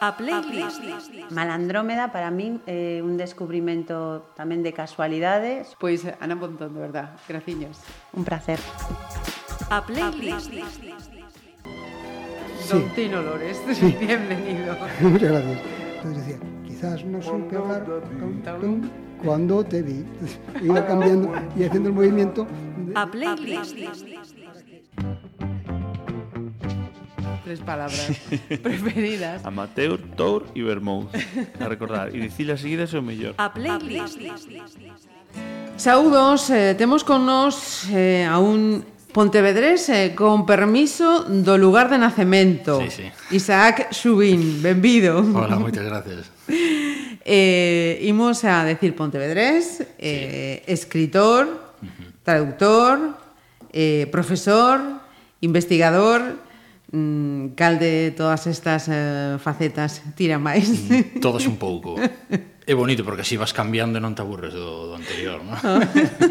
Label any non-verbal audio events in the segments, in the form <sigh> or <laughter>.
A playlist. Malandrómeda para min é un descubrimento tamén de casualidades. Pois Ana Pontón, de verdad, graciños. Un placer. A playlist. Don Tino Lores, <laughs> bienvenido. <laughs> Muchas gracias. Entonces decía, quizás no supe hablar tum, tum, cuando te vi. <laughs> Iba cambiando y haciendo el movimiento. de- A playlist. tres palabras <laughs> preferidas. Amateur, tour e vermouth. A recordar. E dicilas seguidas é o mellor. A playlist. Saudos, eh, temos con nós eh, a un Pontevedrés eh, con permiso do lugar de nacemento. Sí, sí. Isaac Subín, benvido. Hola, moitas gracias. <laughs> Eh, imos a decir Pontevedrés, eh, sí. escritor, traductor, eh, profesor, investigador mm, cal de todas estas eh, facetas tira máis? Mm, Todos todas un pouco. É bonito porque así vas cambiando e non te aburres do, do anterior, non?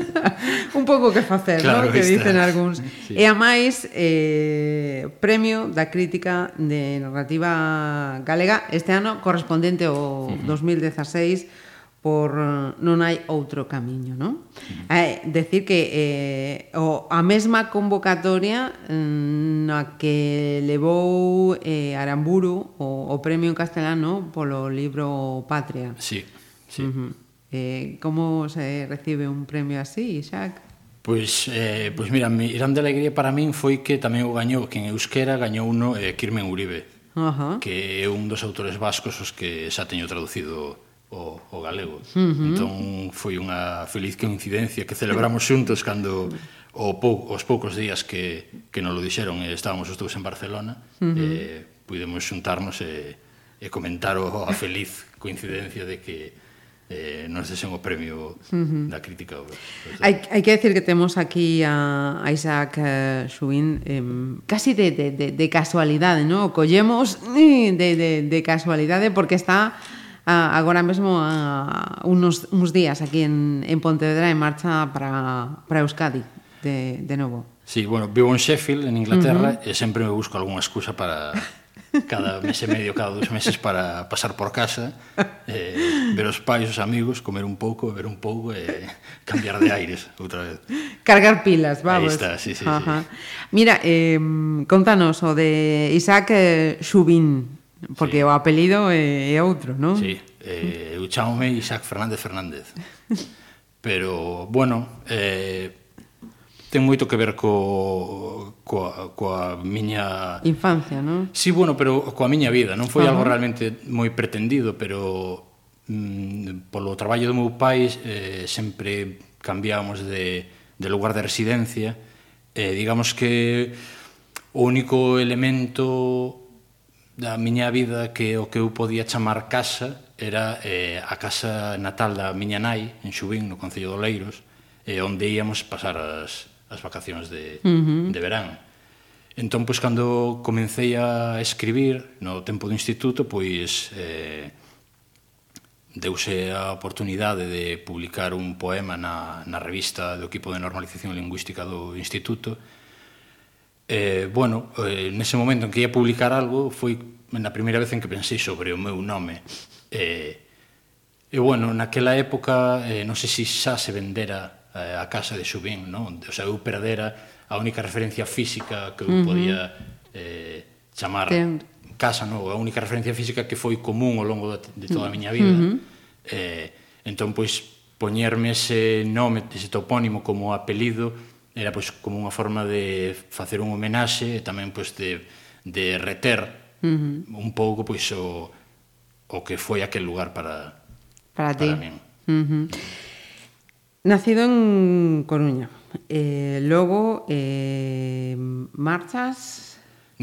<laughs> un pouco que facer, claro, non? Que dicen algúns. <laughs> Sí. E a máis, eh, premio da crítica de narrativa galega este ano correspondente ao uh -huh. 2016 por eh, non hai outro camiño, non? É eh, decir que eh, o, a mesma convocatoria mm, na que levou eh, Aramburu o, o premio en castelano polo libro Patria. Sí, sí. Uh -huh. eh, como se recibe un premio así, Isaac? Pois, eh, pois mira, mi grande alegría para min foi que tamén o gañou, que en Euskera gañou uno eh, Kirmen Uribe, uh -huh. que é un dos autores vascos os que xa teño traducido o, o galego. Uh -huh. Entón foi unha feliz coincidencia que celebramos xuntos cando o pou, os poucos días que, que nos lo dixeron e estábamos os dous en Barcelona, uh -huh. eh, pudemos xuntarnos e, e comentar o, a feliz coincidencia de que eh, nos desen o premio uh -huh. da crítica obra. Hai, hai que decir que temos aquí a, a Isaac uh, Subin eh, casi de, de, de, de casualidade, ¿no? O collemos eh, de, de, de casualidade porque está ah, agora mesmo a unos, uns días aquí en, en Pontevedra en marcha para, para Euskadi de, de novo. Sí, bueno, vivo en Sheffield, en Inglaterra, uh -huh. e sempre me busco algunha excusa para cada mes e medio, cada dos meses para pasar por casa, eh, ver os pais, os amigos, comer un pouco, beber un pouco e eh, cambiar de aires outra vez. Cargar pilas, vamos. Aí está, sí, sí, Ajá. sí. Mira, eh, contanos o de Isaac eh, Xubín. Porque sí. o apelido é, é outro, non? Sí, eh, eu chamome Isaac Fernández Fernández. Pero, bueno, eh, ten moito que ver co, coa, coa miña... Infancia, non? Sí, bueno, pero coa miña vida. Non foi Ajá. algo realmente moi pretendido, pero mm, polo traballo do meu pai eh, sempre cambiábamos de, de lugar de residencia. Eh, digamos que o único elemento da miña vida que o que eu podía chamar casa era eh, a casa natal da miña nai en Xubín, no Concello de Oleiros eh, onde íamos pasar as, as vacacións de, uh -huh. de verán entón, pois, cando comecei a escribir no tempo do instituto pois eh, deuse a oportunidade de publicar un poema na, na revista do equipo de normalización lingüística do instituto eh, bueno, eh, nese momento en que ia publicar algo foi na primeira vez en que pensei sobre o meu nome eh, e bueno, naquela época eh, non sei se xa se vendera eh, a casa de Xubín non? o sea, eu perdera a única referencia física que eu uh -huh. podía eh, chamar Ten. casa non? a única referencia física que foi común ao longo de toda a miña vida uh -huh. eh, entón pois poñerme ese nome, ese topónimo como apelido era pois como unha forma de facer un homenaxe e tamén pois de de reter uh -huh. un pouco pois o o que foi aquel lugar para para ti. Para min. Uh -huh. Nacido en Coruña. Eh, logo eh, marchas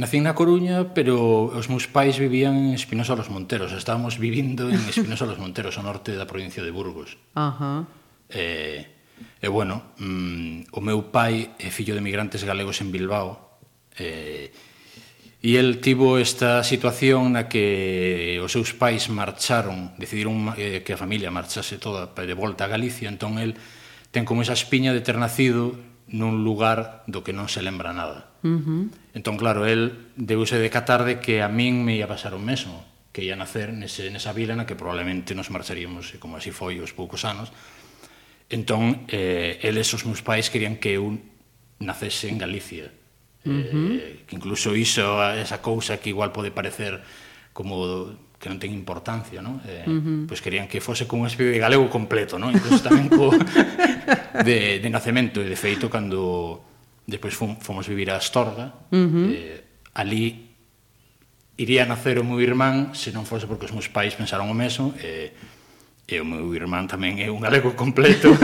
Nací na Coruña, pero os meus pais vivían en Espinosa los Monteros. Estábamos vivindo en Espinosa los Monteros, ao norte da provincia de Burgos. Ajá. Uh -huh. Eh, E bueno, mm, o meu pai é fillo de migrantes galegos en Bilbao eh, e el tivo esta situación na que os seus pais marcharon, decidiron eh, que a familia marchase toda de volta a Galicia, entón el ten como esa espiña de ter nacido nun lugar do que non se lembra nada. Uh -huh. Entón, claro, el deuse decatar de que a min me ia pasar o mesmo, que ia nacer nese, nesa vila na que probablemente nos marcharíamos, e como así foi os poucos anos, Entón, eh, eles os meus pais querían que eu nacese en Galicia. Uh -huh. eh, que incluso iso, esa cousa que igual pode parecer como que non ten importancia, non? Eh, uh -huh. Pois querían que fose con un espírito de galego completo, non? Incluso tamén co <laughs> de, de nacemento. E de feito, cando despois fom, fomos vivir a Astorga, uh -huh. eh, ali iría nacer o meu irmán se non fose porque os meus pais pensaron o mesmo e eh, e o meu irmán tamén é un galego completo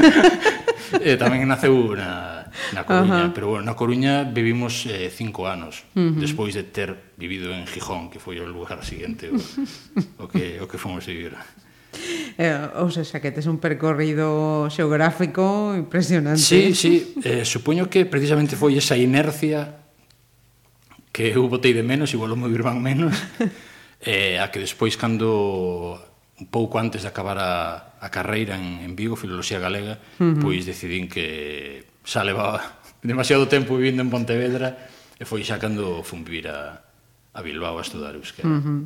<laughs> e tamén naceu na, na Coruña uh -huh. pero bueno, na Coruña vivimos eh, cinco anos uh -huh. despois de ter vivido en Gijón que foi o lugar seguinte o, o, que, o que fomos vivir Eh, ou seja, que tes un percorrido xeográfico impresionante. Sí, sí, eh, supoño que precisamente foi esa inercia que eu botei de menos, igual o meu irmán menos, <laughs> eh, a que despois cando un pouco antes de acabar a, a carreira en, en Vigo, Filoloxía Galega, uh -huh. pois decidín que xa levaba <laughs> demasiado tempo vivindo en Pontevedra e foi xa cando fun vivir a, a Bilbao a estudar euskera. Uh -huh.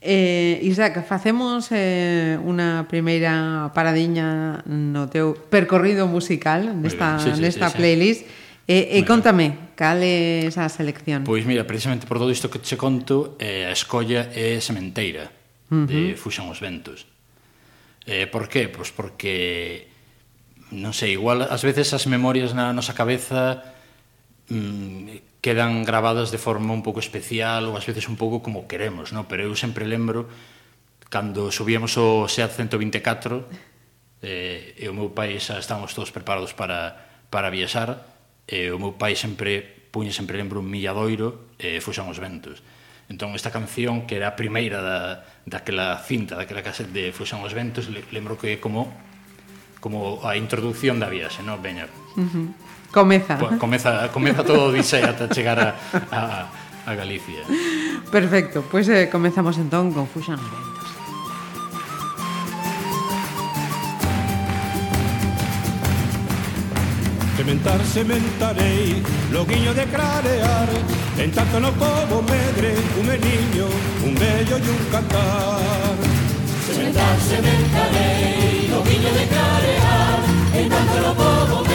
eh, Isaac, facemos eh, unha primeira paradiña no teu percorrido musical nesta, sí, sí, nesta sí, sí, playlist. Sí. E, e contame, cal é esa selección? Pois mira, precisamente por todo isto que che conto, eh, a escolla é sementeira uh -huh. de Fuxan os ventos. Eh, por qué? Pois porque non sei, igual ás veces as memorias na nosa cabeza mm, quedan grabadas de forma un pouco especial ou ás veces un pouco como queremos, no? pero eu sempre lembro cando subíamos o SEAT 124 eh, e o meu pai xa estábamos todos preparados para, para viaxar e o meu pai sempre puña sempre lembro un milladoiro e eh, fuxan os ventos entón esta canción que era a primeira da, daquela cinta, daquela cassette de Fuxan os Ventos, lembro que como como a introducción da viaxe, non? Veña. Uh -huh. Comeza. Po, comeza, comeza todo dixe ata chegar a, a, a Galicia. Perfecto, pois pues, eh, comezamos entón con Fuxan os Ventos. Sementar, sementarei, loguiño de clarear En tanto no povo medre, un meniño, un bello e un cantar. Sementar, sementarei, loguiño de clarear En tanto no povo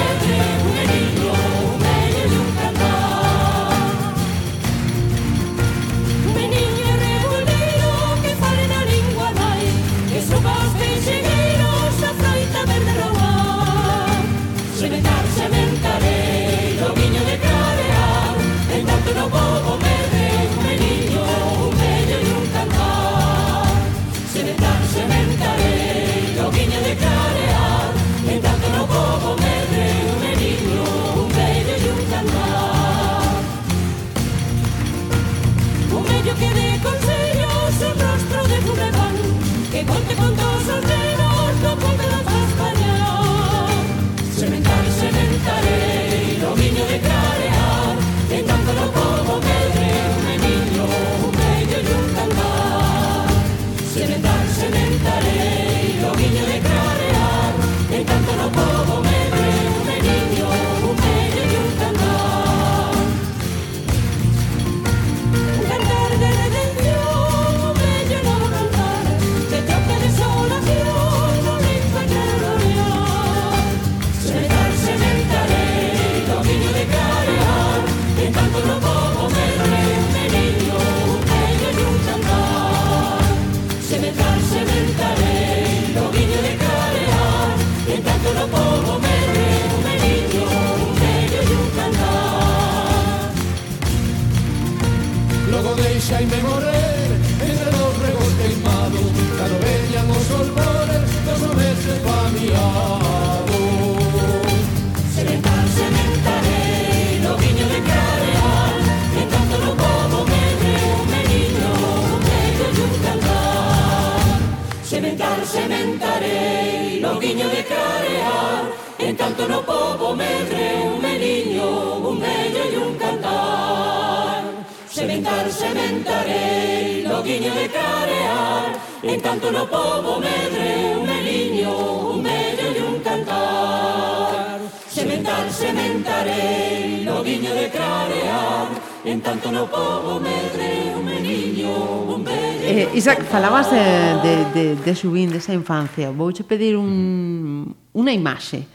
povo medre un meniño, un bello e un cantar. Sementar, sementarei, loguiño de carear, en tanto no povo medre un meniño, un bello e un cantar. Sementar, sementarei, loguiño de carear, en tanto no povo medre un meniño, un bello eh, Isaac, falabas eh, de, de, de, de Xubín, desa infancia. Vouche pedir un, unha imaxe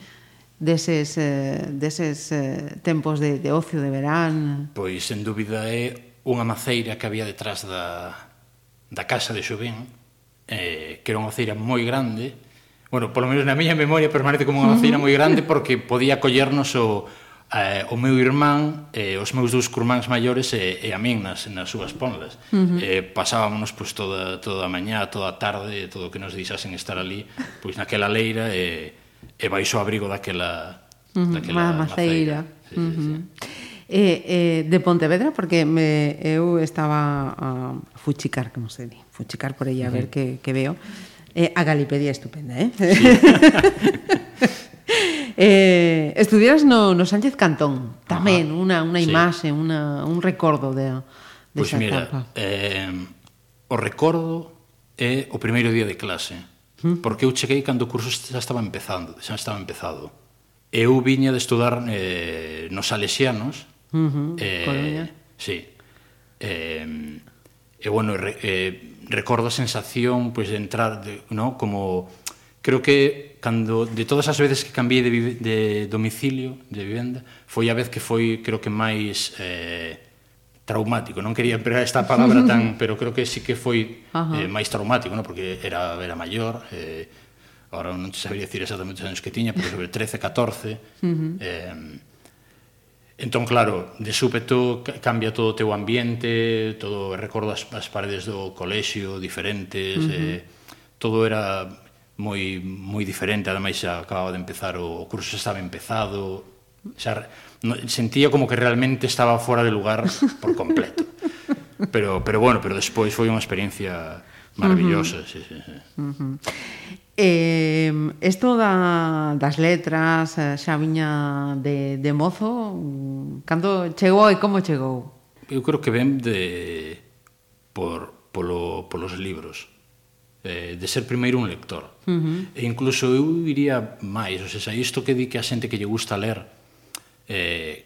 deses, eh, deses eh, tempos de, de ocio de verán? Pois, sen dúbida, é unha maceira que había detrás da, da casa de Xubén, eh, que era unha maceira moi grande, bueno, polo menos na miña memoria permanece como unha maceira moi grande porque podía collernos o, eh, o meu irmán, eh, os meus dous curmáns maiores e, eh, e a min nas, nas súas ponlas. Uh -huh. eh, pasábamos pois, toda, toda a mañá, toda a tarde, todo o que nos deixasen estar ali, pois naquela leira e... Eh, e baixo o abrigo daquela, uh -huh. daquela maceira. Sí, uh -huh. sí, sí. Eh, eh, de Pontevedra, porque me, eu estaba a fuchicar, como se di, fuchicar por aí a ver que, que veo. Eh, a Galipedia estupenda, eh? Sí. <laughs> eh, estudias no, no Sánchez Cantón, tamén unha unha imaxe, sí. una, un recordo de, de pois pues mira, etapa. eh, o recordo é o primeiro día de clase porque eu cheguei cando o curso xa estaba empezando, xa estaba empezado. Eu viña de estudar eh, nos salesianos, uh -huh, eh, Coruña. Sí. Eh, e bueno, re, eh, recordo a sensación pois pues, de entrar, de, no, como creo que cando de todas as veces que cambiei de, de domicilio, de vivenda, foi a vez que foi creo que máis eh, traumático, non quería empregar esta palabra tan, <laughs> pero creo que sí que foi Ajá. eh, máis traumático, non? porque era, era maior, eh, ahora non te sabría decir exactamente os anos que tiña, pero sobre 13, 14, uh -huh. eh, Entón, claro, de súpeto cambia todo o teu ambiente, todo, recordo as, as paredes do colexio diferentes, uh -huh. eh, todo era moi moi diferente, ademais xa acababa de empezar o, o curso xa estaba empezado, xa no, sentía como que realmente estaba fora de lugar por completo. Pero, pero bueno, pero despois foi unha experiencia maravillosa, uh -huh. sí, sí, sí. Uh -huh. Eh, esto da, das letras eh, xa viña de, de mozo cando chegou e como chegou? Eu creo que ven de por, polo, polos libros eh, de ser primeiro un lector uh -huh. e incluso eu iría máis o sea, isto que di que a xente que lle gusta ler eh,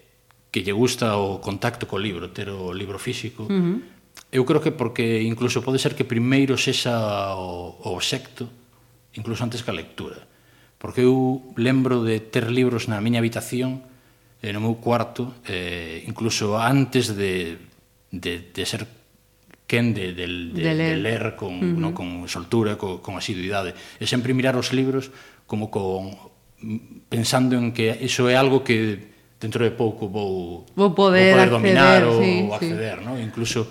que lle gusta o contacto co libro, ter o libro físico. Uh -huh. Eu creo que porque incluso pode ser que primeiro sexa o, o secto, incluso antes que a lectura. Porque eu lembro de ter libros na miña habitación, eh, no meu cuarto, eh, incluso antes de, de, de ser quen de, de, de, de ler, de ler con, uh -huh. no, con soltura, co, con asiduidade. E sempre mirar os libros como con pensando en que iso é algo que dentro de pouco vou vou poder, vou poder acceder, dominar ou sí, acceder, sí. Incluso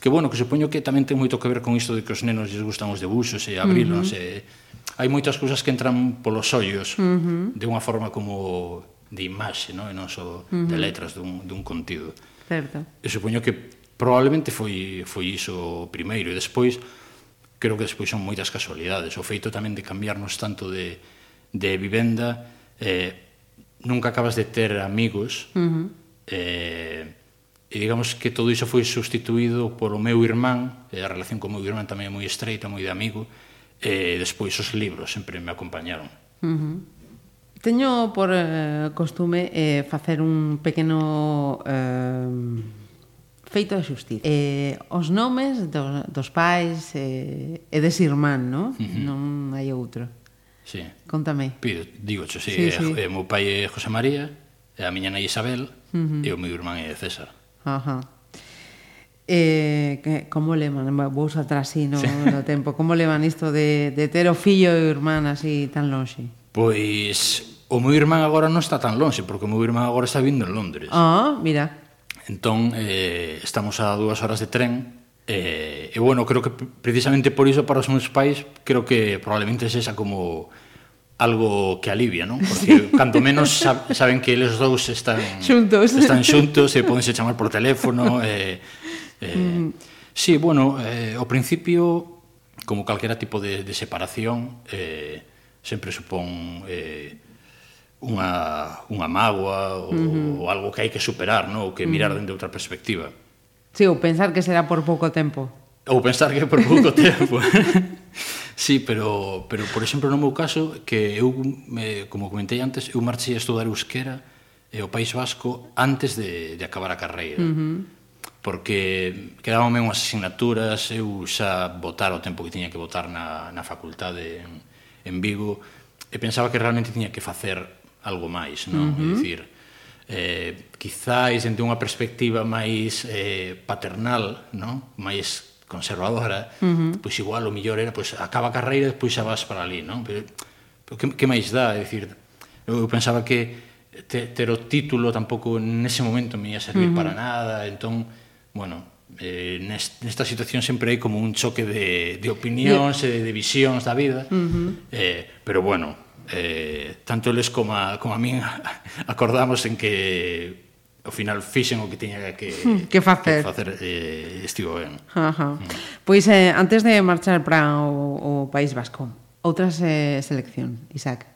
que bueno, que supoño que tamén ten moito que ver con isto de que os nenos lles gustan os debuxos e abrilos uh -huh. e hai moitas cousas que entran polos ollos uh -huh. de unha forma como de imaxe, no? E non só uh -huh. de letras dun, dun contido. Certo. E supoño que probablemente foi, foi iso primeiro e despois creo que despois son moitas casualidades. O feito tamén de cambiarnos tanto de, de vivenda eh, nunca acabas de ter amigos uh -huh. eh, e digamos que todo iso foi sustituído polo meu irmán e a relación con o meu irmán tamén é moi estreita, moi de amigo e despois os libros sempre me acompañaron uh -huh. Teño por eh, costume eh, facer un pequeno eh, feito de xustiza. Eh, os nomes dos, dos pais eh, e des irmán, non? Uh -huh. Non hai outro. Sí. Contame. Pido, digo, che, sí, sí, eh, sí. Eh, e, meu pai é José María, e a miña nai Isabel, uh -huh. e o meu irmán é César. Ajá. Eh, que, como levan, vou atrás así no, sí. no tempo, como levan isto de, de ter o fillo e o irmán así tan longe? Pois o meu irmán agora non está tan longe, porque o meu irmán agora está vindo en Londres. Ah, mira. Entón, eh, estamos a dúas horas de tren, Eh, e bueno, creo que precisamente por iso para os meus pais creo que probablemente sexa como algo que alivia, non? Porque canto menos saben que eles dous están <laughs> xuntos, están xuntos e podense chamar por teléfono eh, eh, mm. Sí, bueno, eh, ao principio como calquera tipo de, de separación eh, sempre supón eh, unha, unha mágoa ou, uh -huh. ou algo que hai que superar, ¿no? ou que mirar uh -huh. dende outra perspectiva. Sí, ou pensar que será por pouco tempo. Ou pensar que é por pouco <laughs> tempo. sí, pero, pero por exemplo, no meu caso, que eu, me, como comentei antes, eu marchei a estudar euskera e o País Vasco antes de, de acabar a carreira. Uh -huh porque quedábame unhas asignaturas, eu xa votar o tempo que tiña que votar na, na facultade en, en Vigo, e pensaba que realmente tiña que facer algo máis, non? Uh -huh. É dicir, eh, quizáis dende unha perspectiva máis eh, paternal, non? máis conservadora, uh -huh. pois igual o millor era, pois acaba a carreira e despois xa vas para ali, non? Pero, pero que, que máis dá? É dicir, eu pensaba que te, ter o título tampouco nese momento me ia servir uh -huh. para nada, entón, bueno, eh, nest, nesta situación sempre hai como un choque de, de opinións e de, de visións da vida, uh -huh. eh, pero bueno, eh, tanto eles como a, como a min <laughs> acordamos en que ao final fixen o que tiña que hmm, que facer, que facer eh, estivo ben. Ajá. Mm. Pois eh, antes de marchar para o, o País Vasco, outras eh, selección, Isaac.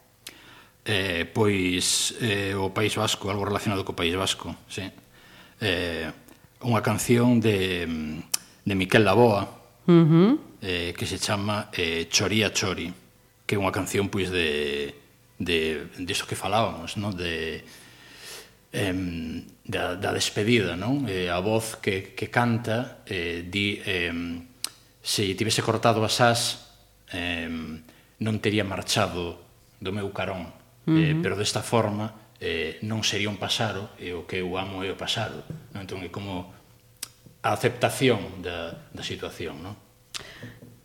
Eh, pois eh, o País Vasco, algo relacionado co País Vasco, sí. Eh, unha canción de de Miquel Laboa, uh -huh. eh, que se chama eh, Choría Chori que é unha canción pois de de diso que falábamos, non? De em, da, da despedida, non? Eh, a voz que, que canta eh, di eh, se tivese cortado as as eh, non tería marchado do meu carón, uh -huh. eh, pero desta forma eh, non sería un pasaro e o que eu amo é o pasaro. Non? Entón é como a aceptación da, da situación, non?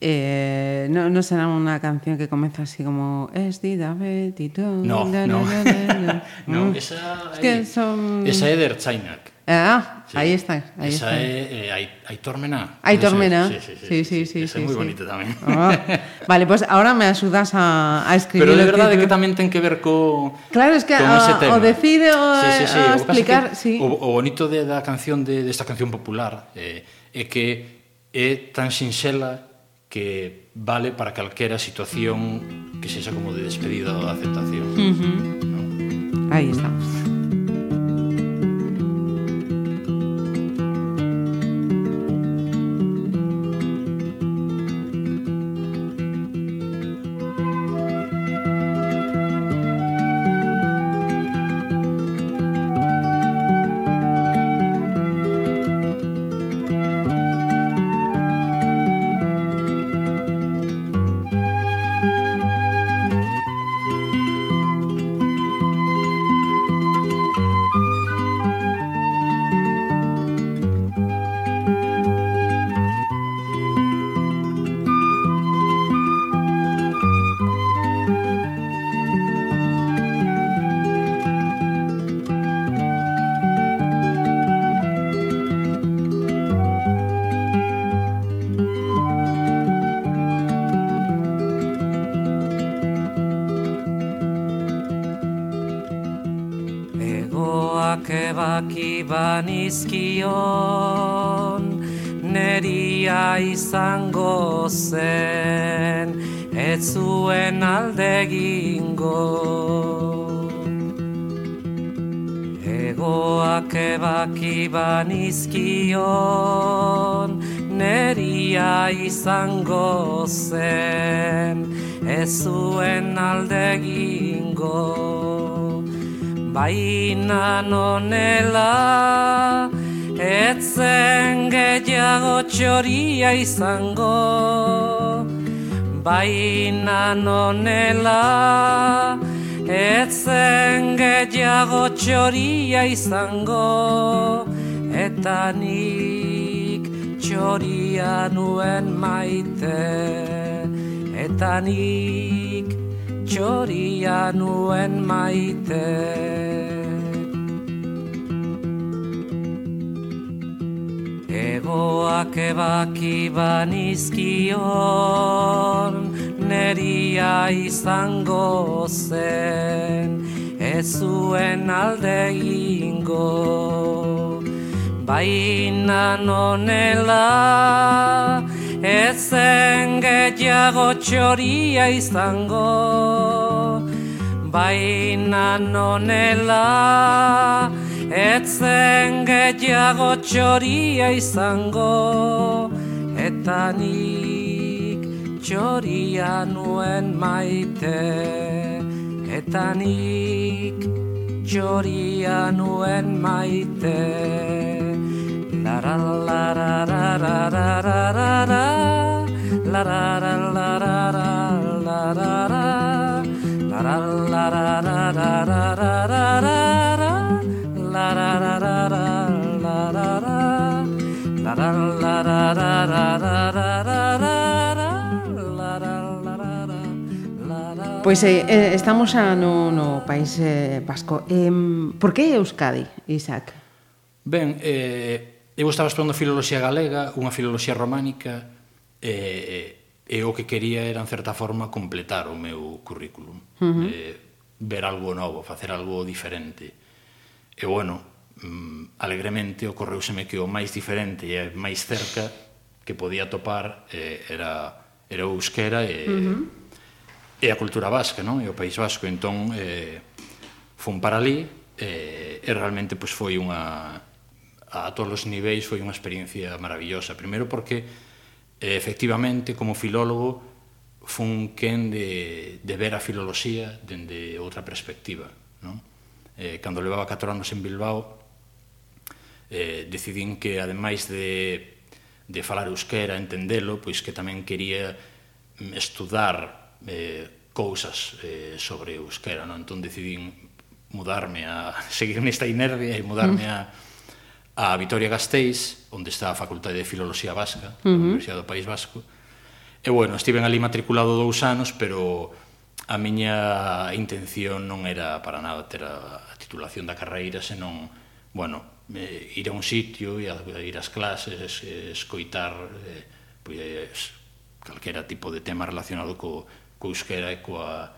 Eh, no, no será una canción que comienza así como es Dida Betito. No, da, no. Da, da, <laughs> no, mm. esa es que son... esa é de Ertzainak. Ah, ah sí. aí está, aí esa está. é eh, Aitormena. Aitormena. Sí, sí, sí. sí, sí, sí, esa sí, é moi sí. bonita tamén. Oh. Ah, vale, <laughs> pois pues ahora me axudas a, a escribir Pero de verdade que, que tamén ten que ver co Claro, es que o, o decide o, sí, sí, sí. o explicar, o, sí. o, o bonito de da canción de desta canción popular eh, é que é tan sinxela que vale para calquera situación que sexa como de despedida ou de aceptación. Uh -huh. ¿no? Aí estamos. Gehiago txoria izango Baina nonela. Etzen gehiago txoria izango Eta nik txoria nuen maite. Eta nik txoria nuen maite Egoak ebaki banizkion Neria izango zen Ez zuen alde egingo. Baina nonela Ezen gehiago txoria izango. Baina nonela Etzen gehiago txoria izango Eta nik txoria nuen maite Eta nik txoria nuen maite Lara lara lara lara lara Lara lara lara lara lara Lara lara lara lara lara Pois eh, eh estamos a no, no País eh, Vasco. Eh, por que Euskadi, Isaac? Ben, eh, eu estaba estudando filoloxía galega, unha filoloxía románica, eh, e o que quería era, en certa forma, completar o meu currículum. Uh -huh. eh, ver algo novo, facer algo diferente. E, bueno, mm, alegremente ocorreuseme que o máis diferente e máis cerca que podía topar eh, era, era o euskera e, uh -huh. e a cultura vasca, non? e o País Vasco. Entón, eh, fun para ali eh, e realmente pois, foi unha a todos os niveis foi unha experiencia maravillosa. Primeiro porque eh, efectivamente como filólogo fun quen de, de ver a filoloxía dende outra perspectiva. Non? Eh, cando levaba 4 anos en Bilbao eh, decidín que, ademais de, de falar euskera, entendelo, pois que tamén quería mm, estudar eh, cousas eh, sobre euskera, non? Entón decidín mudarme a <laughs> seguir nesta inercia e mudarme a a Vitoria Gasteiz, onde está a Facultade de Filoloxía Vasca, uh -huh. da Universidade do País Vasco. E bueno, estiven ali matriculado dous anos, pero a miña intención non era para nada ter a titulación da carreira, senón, bueno, eh, ir a un sitio, e a, ir ás clases, escoitar eh, pois, calquera tipo de tema relacionado co, co euskera e coa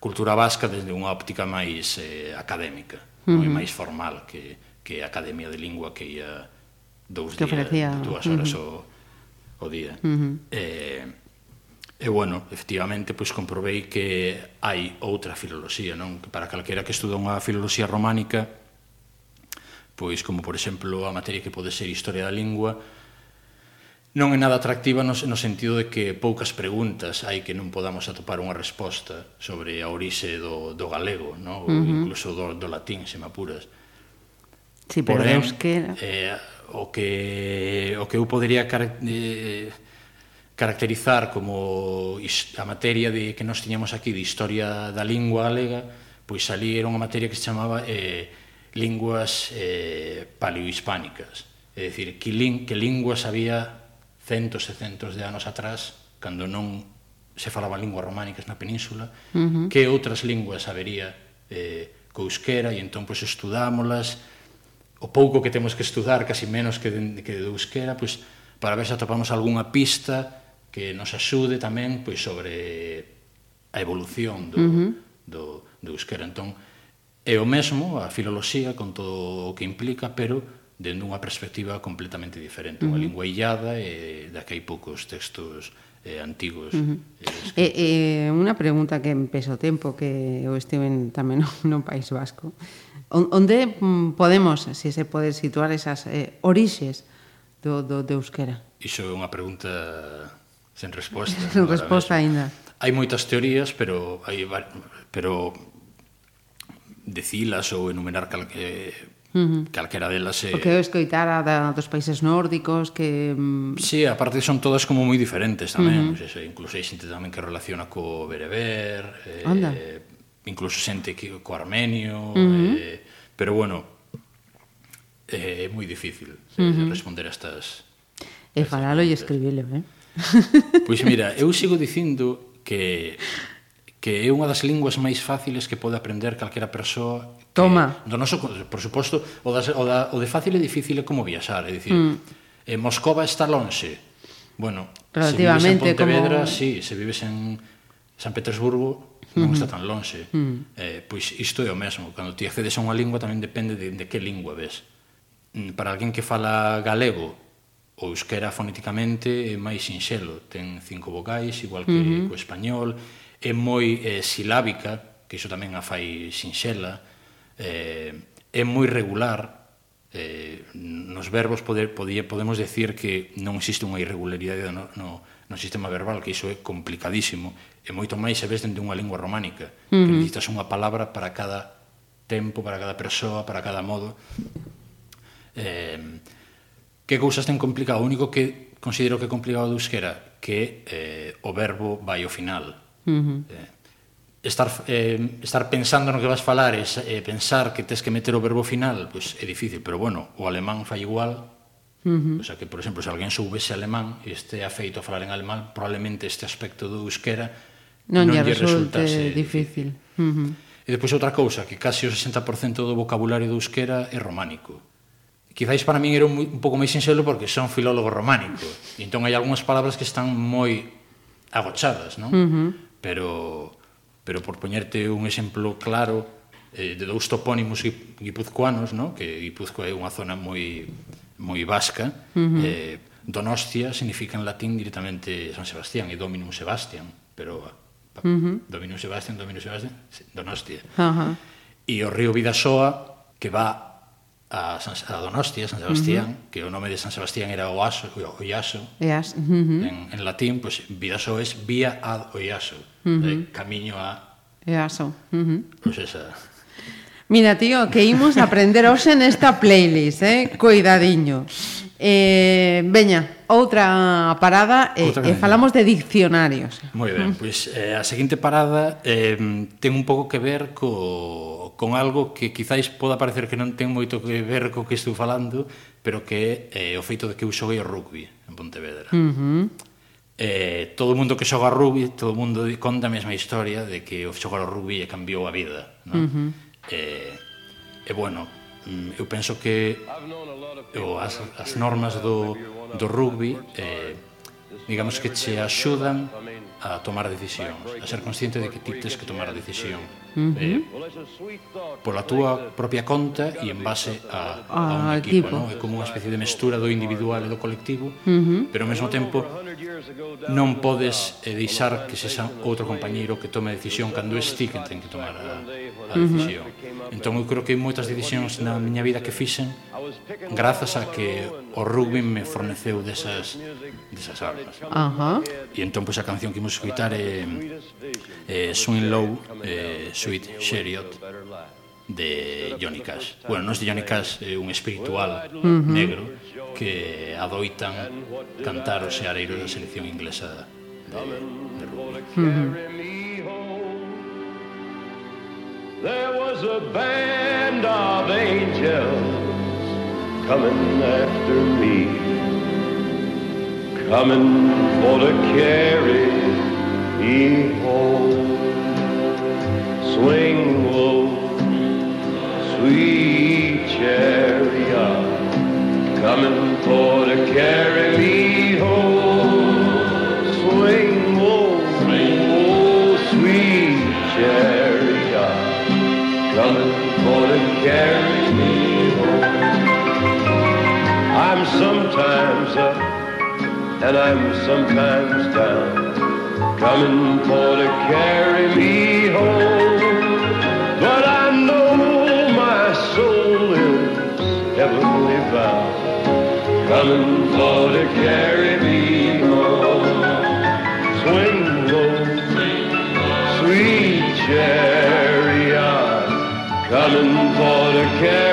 cultura vasca desde unha óptica máis eh, académica, uh -huh. máis formal que, que a Academia de Lingua que ia dous que ofrecía... días, dúas horas uh -huh. o, o día. Uh -huh. eh, E, bueno, efectivamente, pois comprobei que hai outra filoloxía, non? Que para calquera que estuda unha filoloxía románica pois como por exemplo a materia que pode ser Historia da Lingua, non é nada atractiva no, no sentido de que poucas preguntas hai que non podamos atopar unha resposta sobre a orixe do, do galego, no? ou uh -huh. incluso do, do latín, se me apuras. Sí, pero Porén, euskera... Eh, o que o que eu podería car eh, caracterizar como a materia de que nós tiñamos aquí de historia da lingua galega, pois ali era unha materia que se chamaba eh, linguas eh, paleohispánicas. É dicir, que, lin, que linguas había centos e centos de anos atrás, cando non se falaban linguas románicas na península, uh -huh. que outras linguas habería eh, cousquera, e entón pois, estudámolas, o pouco que temos que estudar, casi menos que de, que de euskera, pois, para ver se atopamos algunha pista que nos axude tamén pois, sobre a evolución do, uh -huh. do, do euskera. Entón, É o mesmo a filoloxía con todo o que implica, pero dende unha perspectiva completamente diferente, unha uh -huh. lingua illada e da que hai poucos textos eh, antigos. Uh -huh. eh, eh, unha pregunta que empezo tempo que eu estive en, tamén no, no País Vasco. Onde mm, podemos, se se pode situar esas eh, orixes do, do, do euskera? Iso é unha pregunta sen resposta. <laughs> sen resposta aínda. Hai moitas teorías, pero hai, pero decilas ou enumerar calque Uh -huh. calquera delas é... Eh... O que eu escoitara da, dos países nórdicos que... Mm, sí, aparte son todas como moi diferentes tamén uh -huh. pues eso, incluso hai xente tamén que relaciona co bereber eh, Onda? incluso xente que, co armenio uh -huh. eh, pero bueno eh, é eh, moi difícil eh, uh -huh. responder a estas e falalo e escribilo eh? pois mira, eu sigo dicindo que que é unha das linguas máis fáciles que pode aprender calquera persoa que, Toma. do noso, por suposto, o, das, o, da, o de fácil e difícil é como viaxar, é dicir, mm. eh, Moscova está lonxe. Bueno, se vives en Pontevedra, como... sí, se vives en San Petersburgo, non está tan lonxe. Mm. eh, pois isto é o mesmo, cando ti accedes a unha lingua tamén depende de, de que lingua ves. Mm, para alguén que fala galego ou euskera fonéticamente é máis sinxelo, ten cinco vocais, igual que mm -hmm. co español, é moi eh, silábica, que iso tamén a fai sinxela, eh, é moi regular, eh, nos verbos poder, poder, podemos decir que non existe unha irregularidade no, no, no sistema verbal, que iso é complicadísimo, e moito máis se ves dentro unha lingua románica, uh -huh. que necesitas unha palabra para cada tempo, para cada persoa, para cada modo. Eh, que cousas ten complicado? O único que considero que é complicado do euskera que eh, o verbo vai ao final. Uh eh, -huh. Estar, eh, estar pensando no que vas falar e eh, pensar que tes que meter o verbo final pois pues, é difícil, pero bueno, o alemán fai igual Uh -huh. O sea que, por exemplo, se alguén soubese alemán e este afeito a falar en alemán, probablemente este aspecto do euskera non, non lle, lle resultase difícil. Uh -huh. E depois outra cousa, que casi o 60% do vocabulario do euskera é románico. Quizáis para min era un, un pouco máis sinxelo porque son filólogo románico. E entón hai algunhas palabras que están moi agochadas, non? Uh -huh pero pero por poñerte un exemplo claro eh, de dous topónimos guipuzcoanos, no? que Guipuzcoa é unha zona moi moi vasca, uh -huh. eh, Donostia significa en latín directamente San Sebastián e Dominum Sebastian, pero ah, uh -huh. Dominum Sebastian, Dominum Sebastian, Donostia. Uh -huh. E o río Vidasoa, que va a, San, a Donostia, San Sebastián, uh -huh. que o nome de San Sebastián era Oaso, o Iaso. Yes. Uh -huh. en, en latín, pues, Vidaso es vía ad Oiaso, uh -huh. de camiño a... Iaso. Uh -huh. Pues esa... Mira, tío, que imos aprender hoxe nesta playlist, eh? Coidadiño. Eh, veña, outra parada e eh, eh, falamos de diccionarios. Moi ben, mm. pois eh, a seguinte parada eh, ten un pouco que ver co, con algo que quizáis poda parecer que non ten moito que ver co que estou falando, pero que é eh, o feito de que eu xoguei o rugby en Pontevedra. Uh -huh. Eh, todo o mundo que xoga rugby, todo o mundo conta a mesma historia de que o xogar o rugby cambiou a vida, non? Uh -huh. eh, e bueno, eu penso que o, as, as normas do, do rugby eh, digamos que che axudan a tomar decisións, a ser consciente de que ti tens que tomar a decisión. Uh -huh. eh, pola túa propia conta e en base a, a un equipo, equipo. Non? é como unha especie de mestura do individual e do colectivo uh -huh. pero ao mesmo tempo non podes eh, deixar que sexa outro compañeiro que tome a decisión cando es ti que ten que tomar a, a decisión uh -huh. entón eu creo que hai moitas decisións na miña vida que fixen grazas a que o rugby me forneceu desas, desas armas uh -huh. e entón pois a canción que imos escutar é, é Swing Low é, Sweet Chariot de Johnny Cash. Bueno, non é de Johnny Cash, é un espiritual uh -huh. negro que adoitan cantar os seareiros da selección inglesa de, de rugby. There was a band of angels coming after me, coming for to carry me home. Swing low, sweet chariot, ah, coming for to carry me home. Swing low, oh, sweet chariot, ah, coming for to carry me home. I'm sometimes up and I'm sometimes down, coming for to carry me home. But I know my soul is heavenly bound, coming for to carry me home. Swing low, sweet chariot, coming for to carry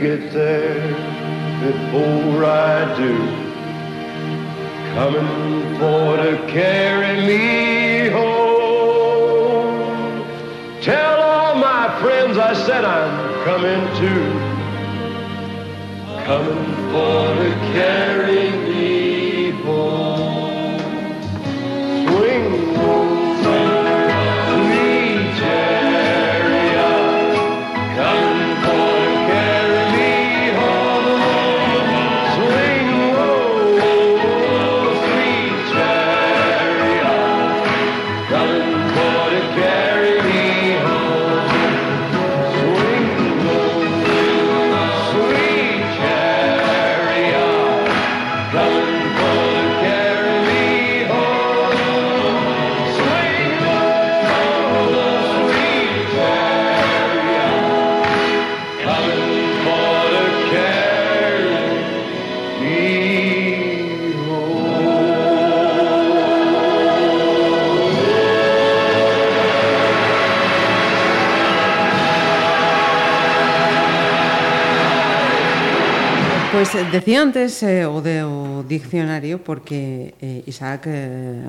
get there before I do, coming for to carry me home. Tell all my friends I said I'm coming too, coming for to carry Pois pues, eh, decía antes eh, o de o diccionario porque eh, Isaac eh,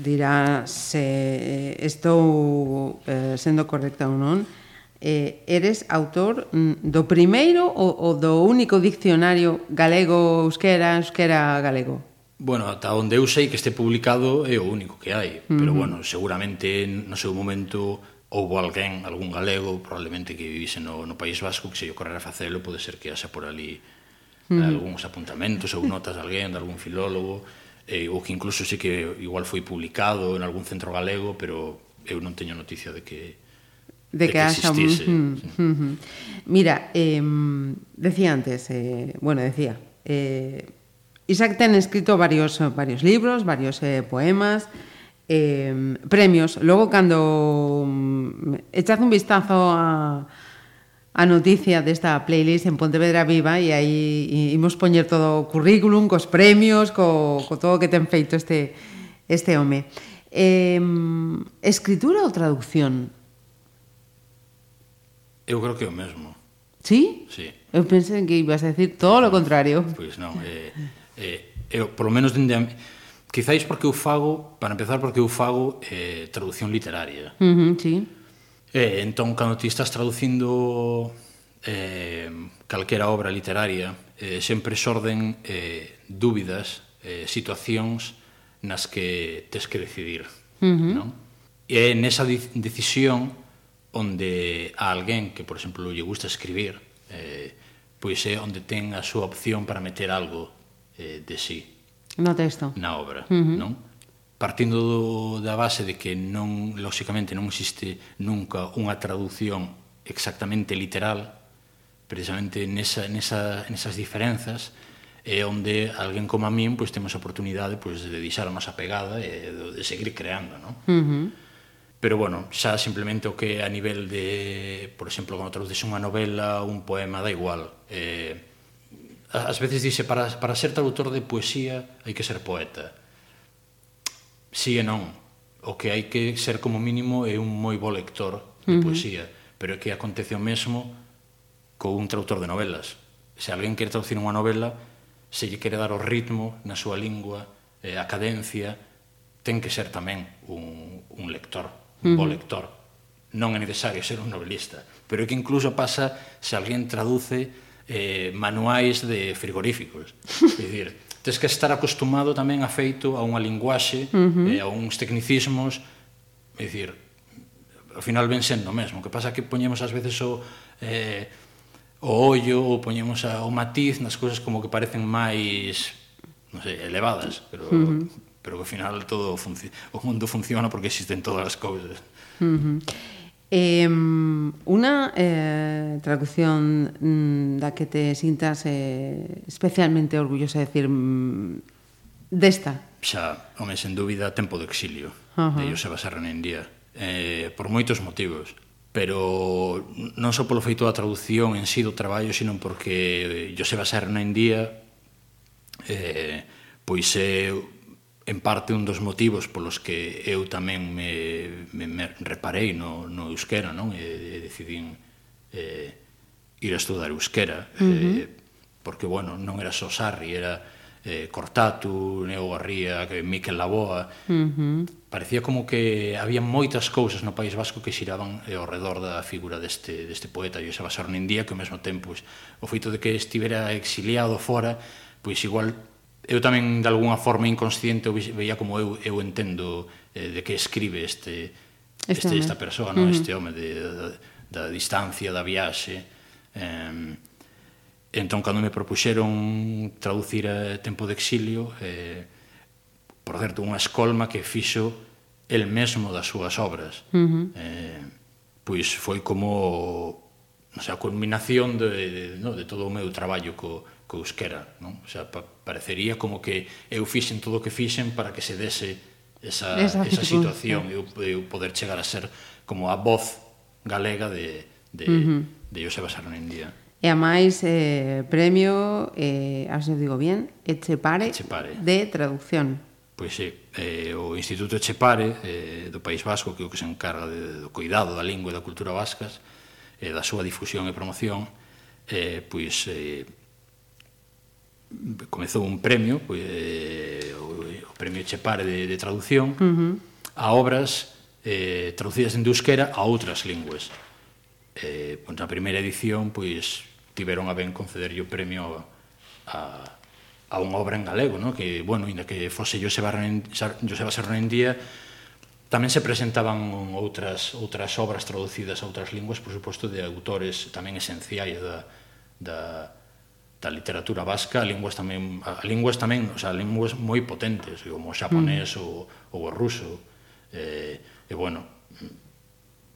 dirá se eh, estou eh, sendo correcta ou non. Eh, eres autor mm, do primeiro ou, ou do único diccionario galego-euskera, euskera-galego? Bueno, ata onde eu sei que este publicado é o único que hai, uh -huh. pero bueno, seguramente no seu momento houbo alguén, algún galego, probablemente que vivise no, no País Vasco, que se lle correra facelo, pode ser que haxa por ali mm. eh, algúns apuntamentos ou notas de alguén, de algún filólogo, eh, ou que incluso sei que igual foi publicado en algún centro galego, pero eu non teño noticia de que de que, que haxa un... Mm, mm, mm. Mira, eh, decía antes, eh, bueno, decía, eh, Isaac ten escrito varios, varios libros, varios eh, poemas, eh, premios. Logo, cando mm, echad un vistazo a, a noticia desta playlist en Pontevedra Viva e aí imos poñer todo o currículum, cos premios, co, co todo o que ten feito este, este home. Eh, escritura ou traducción? Eu creo que é o mesmo. Sí? Sí. Eu pensei que ibas a decir todo o contrario. Pois non, eh, eh, eu, polo menos dende a, quizáis porque eu fago, para empezar, porque eu fago eh, traducción literaria. Uh -huh, sí Eh, entón, cando ti estás traducindo eh, calquera obra literaria, eh, sempre xorden eh, dúbidas, eh, situacións nas que tes que decidir. Uh -huh. non? E é nesa decisión onde a alguén que, por exemplo, lle gusta escribir, eh, pois é onde ten a súa opción para meter algo eh, de sí. No texto. Na obra, uh -huh. non? partindo do, da base de que non, lóxicamente non existe nunca unha traducción exactamente literal, precisamente nesa, nesa, nesas diferenzas é onde alguén como a min pois, temos a oportunidade pois, de deixar a nosa pegada e de, de seguir creando. Non? Uh -huh pero bueno, xa simplemente o que a nivel de, por exemplo, cando traduces unha novela, un poema, da igual. Eh, ás veces dice, para, para ser traductor de poesía hai que ser poeta sí e non. O que hai que ser como mínimo é un moi bo lector de uh -huh. poesía, pero é que acontece o mesmo co un traductor de novelas. Se alguén quere traducir unha novela, se lle quere dar o ritmo na súa lingua, eh, a cadencia, ten que ser tamén un, un lector, un uh -huh. bo lector. Non é necesario ser un novelista, pero é que incluso pasa se alguén traduce eh, manuais de frigoríficos. <laughs> É dicir, tens que estar acostumado tamén a feito a unha linguaxe, uh -huh. eh, a uns tecnicismos, é dicir, ao final ven sendo o mesmo. O que pasa que poñemos ás veces o eh, o ollo ou poñemos a, o matiz nas cousas como que parecen máis non sei, elevadas, pero uh -huh. pero que ao final todo o mundo funciona porque existen todas as cousas. Uh -huh. Eh, una eh, traducción mm, da que te sintas eh, especialmente orgullosa de decir mm, desta? Xa, home, sen dúbida, tempo de exilio uh -huh. de Joseba Serranendía eh, por moitos motivos pero non só polo feito da traducción en sí do traballo, sino porque Joseba Serranendía eh, pois é en parte un dos motivos polos que eu tamén me, me, me reparei no, no euskera, non? E, e decidín eh, ir a estudar euskera, uh -huh. eh, porque, bueno, non era só Sarri, era eh, Cortatu, Neo Garría, Miquel Laboa... Uh -huh. Parecía como que había moitas cousas no País Vasco que xiraban eh, ao redor da figura deste, deste poeta, e xa basaron en día que ao mesmo tempo pues, o feito de que estivera exiliado fora, pois pues, igual eu tamén de alguna forma inconsciente veía como eu, eu entendo eh, de que escribe este, este, este home. esta persoa, no? uh -huh. este home de, da, da distancia, da viaxe. Eh, entón, cando me propuxeron traducir a Tempo de Exilio, eh, por certo, unha escolma que fixo el mesmo das súas obras. Uh -huh. eh, pois foi como non sei, a culminación de, de, no, de todo o meu traballo co, co euskera, non? O sea, pa parecería como que eu fixen todo o que fixen para que se dese esa, esa, esa situación, eu, eu poder chegar a ser como a voz galega de, de, uh -huh. de Joseba Sarnendía. E a máis eh, premio, eh, a se digo bien, Echepare, Echepare. de traducción. Pois sí, eh, o Instituto Echepare eh, do País Vasco, que é o que se encarga de, do cuidado da lingua e da cultura vascas, eh, da súa difusión e promoción, eh, pois eh, comezou un premio, pois, eh, o premio Chepare de, de traducción, uh -huh. a obras eh, traducidas en euskera a outras linguas. Eh, pois, a primeira edición, pois, tiveron a ben concederlle o premio a, a unha obra en galego, no? que, bueno, inda que fose Joseba Serronendía, tamén se presentaban outras, outras obras traducidas a outras linguas, por suposto, de autores tamén esenciais da, da, da literatura vasca, linguas tamén, a linguas tamén, o sea, linguas moi potentes, como o xaponés mm. ou, ou o ruso. Eh, e bueno,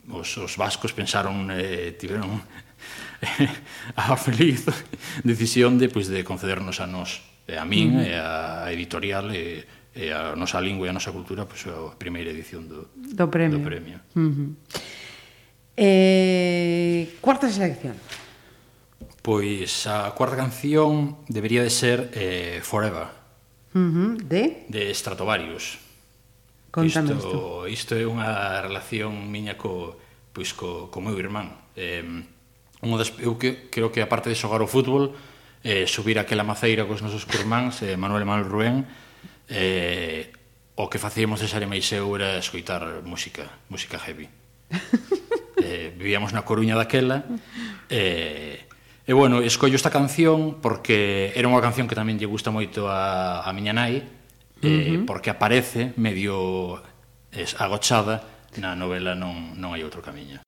os, os vascos pensaron, eh, tiveron eh, a feliz decisión de, pois, de concedernos a nós, e eh, a min, mm. e a editorial, e, e a nosa lingua e a nosa cultura, pois, a primeira edición do, do premio. Do premio. Mm -hmm. eh, cuarta selección. Pois a cuarta canción debería de ser eh, Forever. Uh -huh. De? De Stratovarius. Contame isto, isto. é unha relación miña co, pois co, co meu irmán. Eh, unha das, eu que, creo que aparte de xogar o fútbol, eh, subir aquela maceira cos nosos curmáns, eh, Manuel e Manuel Rubén, eh, o que facíamos de Sarema e Seu era escoitar música, música heavy. <laughs> eh, vivíamos na Coruña daquela, eh, E bueno, escollo esta canción porque era unha canción que tamén lle gusta moito a, a miña nai, uh -huh. eh, porque aparece medio es, agochada na novela non, non hai outro camiño.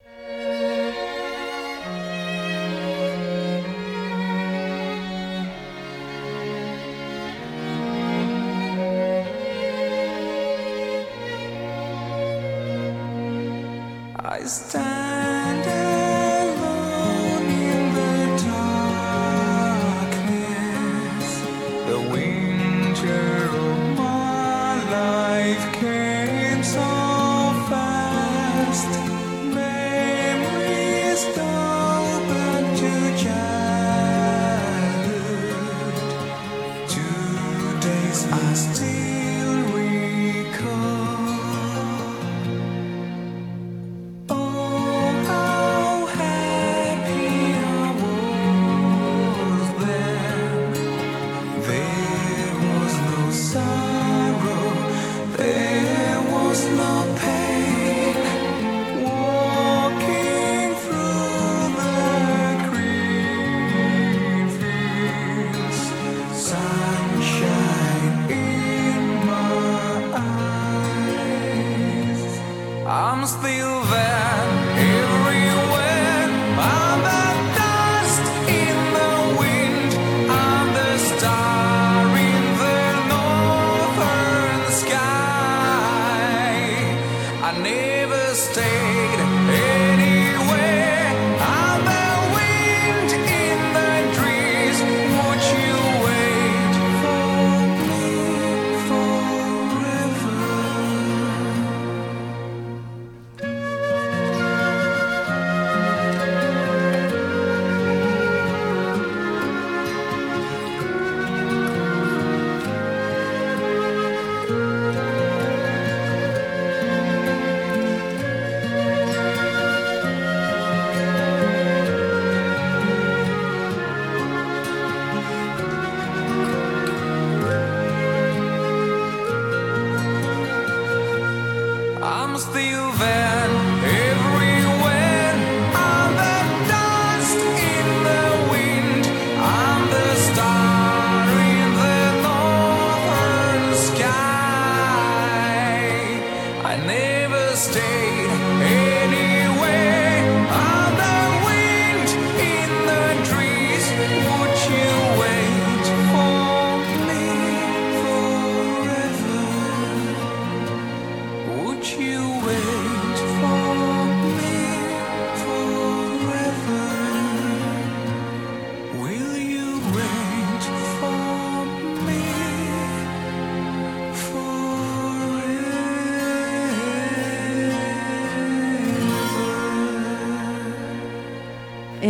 I stand I still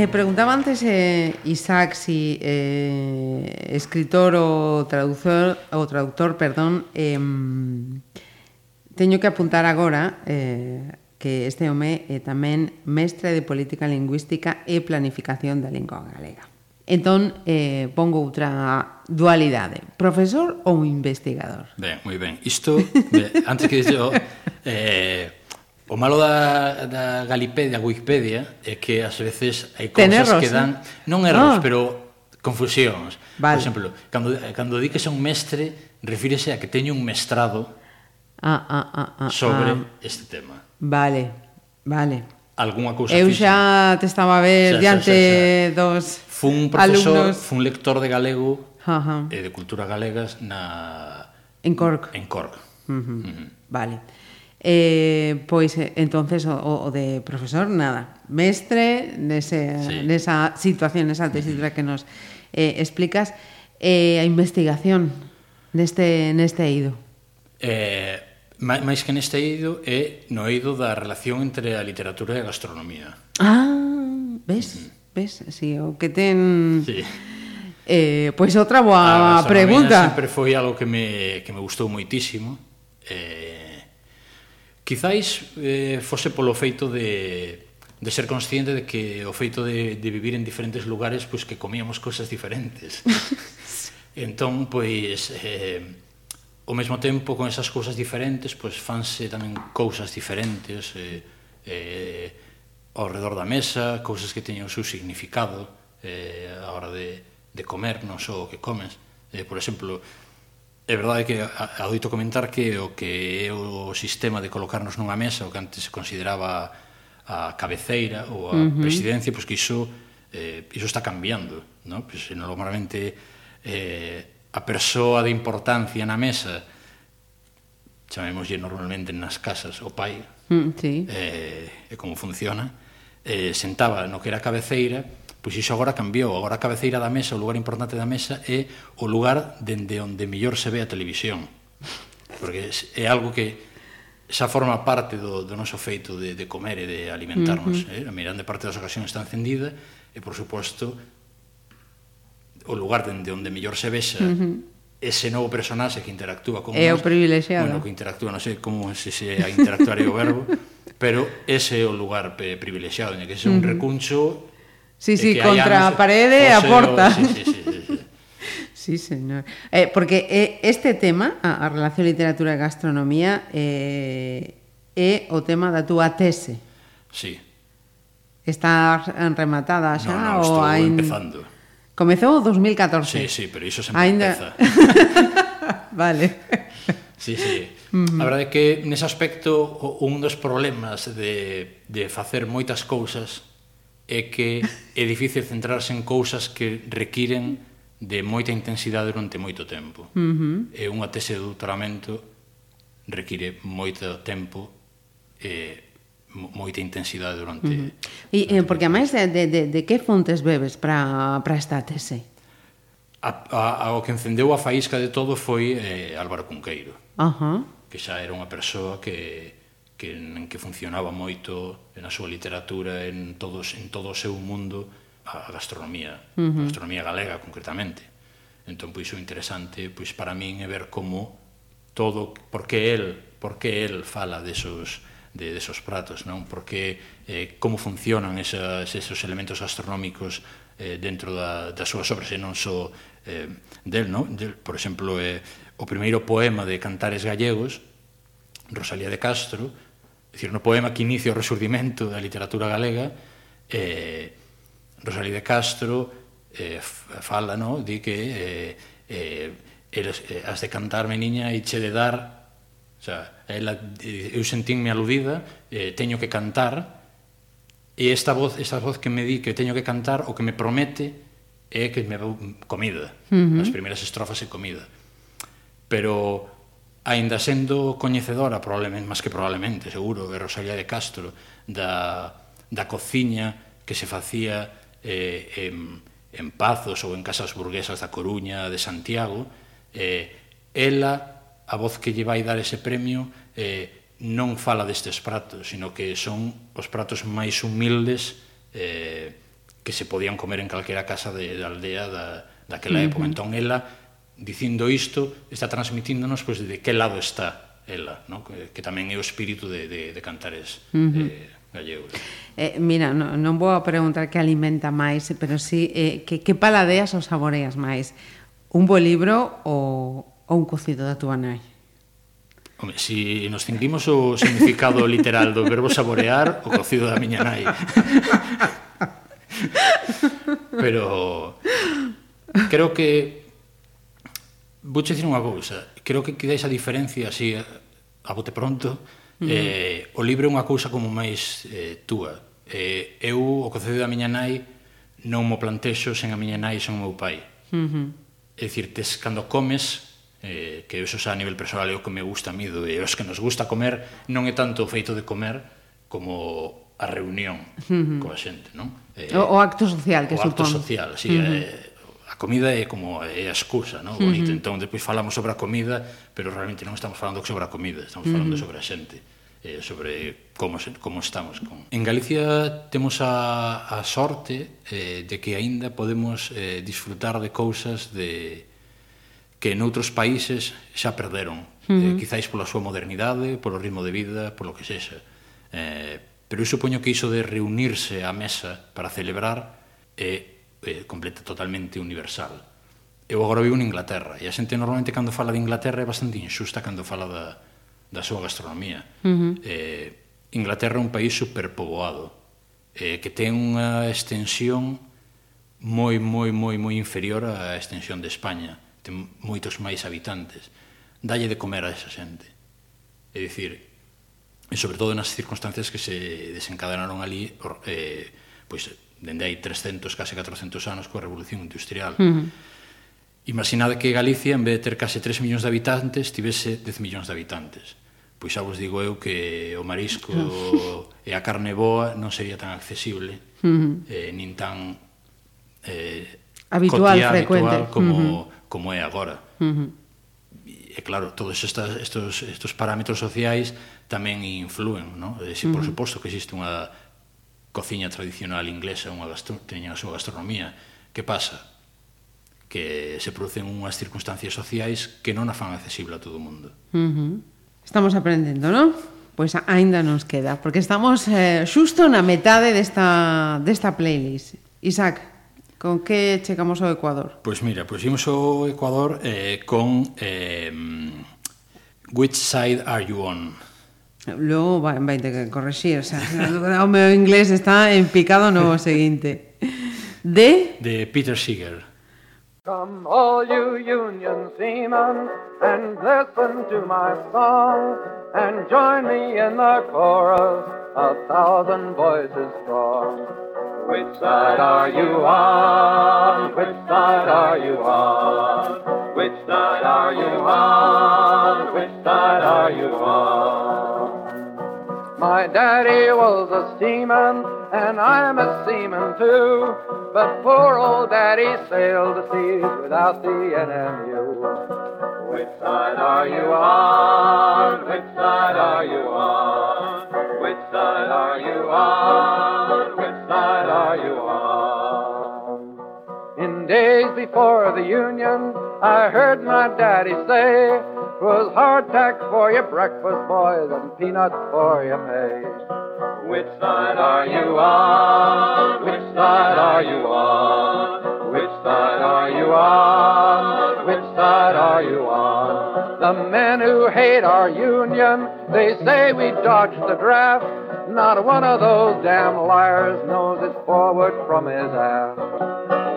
Eh, preguntaba antes eh, Isaac si eh, escritor ou traductor, ou traductor perdón, eh, teño que apuntar agora eh, que este home é tamén mestre de política lingüística e planificación da lingua galega. Entón, eh, pongo outra dualidade. Profesor ou investigador? Ben, moi ben. Isto, antes que dixo, eh, O malo da, da Galipedia, Wikipedia, é que ás veces hai cousas erros, que dan... Eh? Non erros, ah. pero confusións. Vale. Por exemplo, cando, cando di que son mestre, refírese a que teño un mestrado ah, ah, ah, ah, ah. sobre ah. este tema. Vale, vale Alguna cousa Eu xa física. te estaba a ver xa, diante xa, xa, xa. dos fun profesor, alumnos... fun lector de galego Ajá. e de cultura galegas na en Cork. En Cork. Uh -huh. Uh -huh. Vale. Eh, pois eh, entonces o, o de profesor nada, mestre nese, sí. nesa situación, nesa tesitura que nos eh, explicas. Eh, a investigación neste, neste eido. Eh, máis que neste eido é no eido da relación entre a literatura e a gastronomía. Ah, ves, ves si, sí, o que ten sí. eh, pois outra boa a pregunta. sempre foi algo que me, que me gustou moitísimo. Eh, Quizáis eh, fose polo feito de, de ser consciente de que o feito de, de vivir en diferentes lugares pois que comíamos cosas diferentes. <laughs> entón, pois, eh, ao mesmo tempo, con esas cousas diferentes, pois fanse tamén cousas diferentes eh, eh, ao redor da mesa, cousas que teñen o seu significado eh, a hora de, de comer, non só o que comes. Eh, por exemplo, É verdade que adoito comentar que o que é o sistema de colocarnos nunha mesa, o que antes se consideraba a cabeceira ou a uh -huh. presidencia, pois que iso, eh, iso está cambiando. ¿no? Pois, normalmente eh, a persoa de importancia na mesa, chamémoslle normalmente nas casas o pai, mm, sí. eh, e como funciona, eh, sentaba no que era cabeceira, Pois iso agora cambiou, agora a cabeceira da mesa, o lugar importante da mesa é o lugar dende onde mellor se ve a televisión. Porque é algo que xa forma parte do, do noso feito de, de comer e de alimentarnos. Uh -huh. eh? A mirande parte das ocasións está encendida e, por suposto, o lugar dende onde mellor se vexa uh -huh ese novo personaxe que interactúa con É o privilexiado. Bueno, que interactúa, non sei como se se a interactuar é o verbo, <laughs> pero ese é o lugar eh, privilexiado, en que é un recuncho Sí, sí, contra a parede e a porta. Sí, sí, sí, sí, sí. <laughs> Sí, señor. Eh, porque eh, este tema, a, a relación literatura e gastronomía, eh, é o tema da túa tese. Sí. Está rematada xa no, no, ou ain... empezando. Comezou o 2014. Sí, sí, pero iso sempre Ainda... empeza. <laughs> vale. Sí, sí. Uh -huh. A verdade é que nese aspecto un dos problemas de, de facer moitas cousas é que é difícil centrarse en cousas que requiren de moita intensidade durante moito tempo. Uh -huh. E unha tese de doutoramento require moito tempo e moita intensidade durante... Uh -huh. E, durante eh, porque, máis de, de, de que fontes bebes para esta tese? A, a, a, o que encendeu a faísca de todo foi eh, Álvaro Cunqueiro, uh -huh. que xa era unha persoa que, que, en que funcionaba moito na súa literatura, en todos en todo o seu mundo, a gastronomía, uh -huh. a gastronomía galega concretamente. Entón, pois, o interesante pois, para min é ver como todo, por que el, por que el fala desos, de, desos pratos, non? Por que, eh, como funcionan esas, esos elementos gastronómicos eh, dentro da, das súas obras e non só eh, del, non? Del, por exemplo, eh, o primeiro poema de Cantares Gallegos, Rosalía de Castro, decir, no poema que inicia o resurdimento da literatura galega, eh, Rosalía de Castro eh, fala, no? di que eh, eh, eres, eh, has de cantarme, niña, e che de dar... O sea, ela, eh, eu sentinme aludida, eh, teño que cantar, e esta voz, esta voz que me di que teño que cantar, o que me promete é que me dou comida. Uh -huh. As primeiras estrofas é comida. Pero aínda sendo coñecedora probablemente, máis que probablemente, seguro, de Rosalía de Castro, da, da cociña que se facía eh, en, en Pazos ou en casas burguesas da Coruña, de Santiago, eh, ela, a voz que lle vai dar ese premio, eh, non fala destes pratos, sino que son os pratos máis humildes eh, que se podían comer en calquera casa de, de aldea da, daquela época. Uh -huh. Entón, ela dicindo isto, está transmitíndonos pois, de que lado está ela, no? que, que tamén é o espírito de, de, de cantares uh -huh. eh, gallegos. Eh, mira, no, non vou a preguntar que alimenta máis, pero sí eh, que, que paladeas ou saboreas máis? Un bo libro ou, ou un cocido da tua nai? Home, si nos cinguimos o significado <laughs> literal do verbo saborear, o cocido da miña nai. <laughs> pero creo que vou dicir unha cousa, creo que queda esa diferencia así eh, a bote pronto, mm. eh, o libro é unha cousa como máis eh, túa. Eh, eu o que da miña nai non mo plantexo sen a miña nai sen o meu pai. Mm -hmm. É dicir, tes cando comes, eh, que eso xa a nivel personal é o que me gusta a mí, do de os que nos gusta comer, non é tanto o feito de comer como a reunión uh -huh. coa xente, non? Eh, o, o acto social que o supón. O acto social, sí, uh -huh. eh, a comida é como é a excusa, non? Bonito. Uh -huh. Entón, depois falamos sobre a comida, pero realmente non estamos falando sobre a comida, estamos falando uh -huh. sobre a xente, eh, sobre como, como estamos. Con... En Galicia temos a, a sorte eh, de que aínda podemos eh, disfrutar de cousas de que noutros países xa perderon, uh -huh. eh, quizáis pola súa modernidade, polo ritmo de vida, polo que sexa. Eh, pero eu supoño que iso de reunirse á mesa para celebrar é eh, eh, completa totalmente universal. Eu agora vivo en Inglaterra e a xente normalmente cando fala de Inglaterra é bastante injusta cando fala da, da súa gastronomía. Uh -huh. eh, Inglaterra é un país superpoboado eh, que ten unha extensión moi, moi, moi, moi inferior á extensión de España. Ten moitos máis habitantes. Dalle de comer a esa xente. É dicir, e sobre todo nas circunstancias que se desencadenaron ali eh, pois dende hai 300, case 400 anos coa Revolución Industrial. Uh -huh. Imaginade que Galicia, en vez de ter case 3 millóns de habitantes, tivese 10 millóns de habitantes. Pois xa vos digo eu que o marisco e a carne boa non sería tan accesible, uh -huh. eh, nin tan eh, habitual, cotía, frecuente. habitual como, uh -huh. como é agora. Uh -huh e claro, todos estas, estos, estos parámetros sociais tamén influen, ¿no? E, si, por uh -huh. suposto que existe unha cociña tradicional inglesa, unha gastro, teña a súa gastronomía. Que pasa? Que se producen unhas circunstancias sociais que non a fan accesible a todo o mundo. Uh -huh. Estamos aprendendo, non? Pois aínda nos queda, porque estamos eh, xusto na metade desta, desta playlist. Isaac, Con que chegamos ao Ecuador? Pois mira, pois imos ao Ecuador eh, con eh, Which Side Are You On? Logo vai, vai ter que corregir, o sea, <laughs> o meu inglés está en picado no seguinte. <laughs> De? De Peter Seeger. Come all you Union seamen and listen to my song and join me in the chorus, a thousand voices strong. Which side are you on? Which side are you on? Which side are you on? Which side are you on? My daddy was a seaman, and I'm a seaman too. But poor old daddy sailed the seas without the NMU. Which side are you on? Which side are you on? Which side are you on? Which side are you on? In days before the Union, I heard my daddy say, "'Twas hardtack for your breakfast, boys, and peanuts for your pay." Which side are you on? Which side are you on? Which side are you on? Which side are you on? The men who hate our union, they say we dodged the draft. Not one of those damn liars knows it's forward from his aft.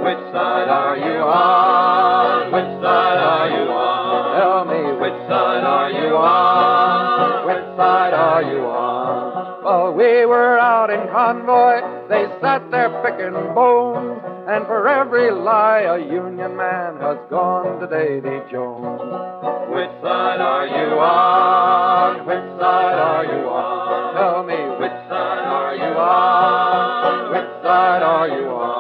Which side are you on? Which side are you on? We were out in convoy, they sat there picking bones. And for every lie, a Union man has gone to Davy Jones. Which side are you on? Which side are you on? Tell me, which side are you on? Which side are you on?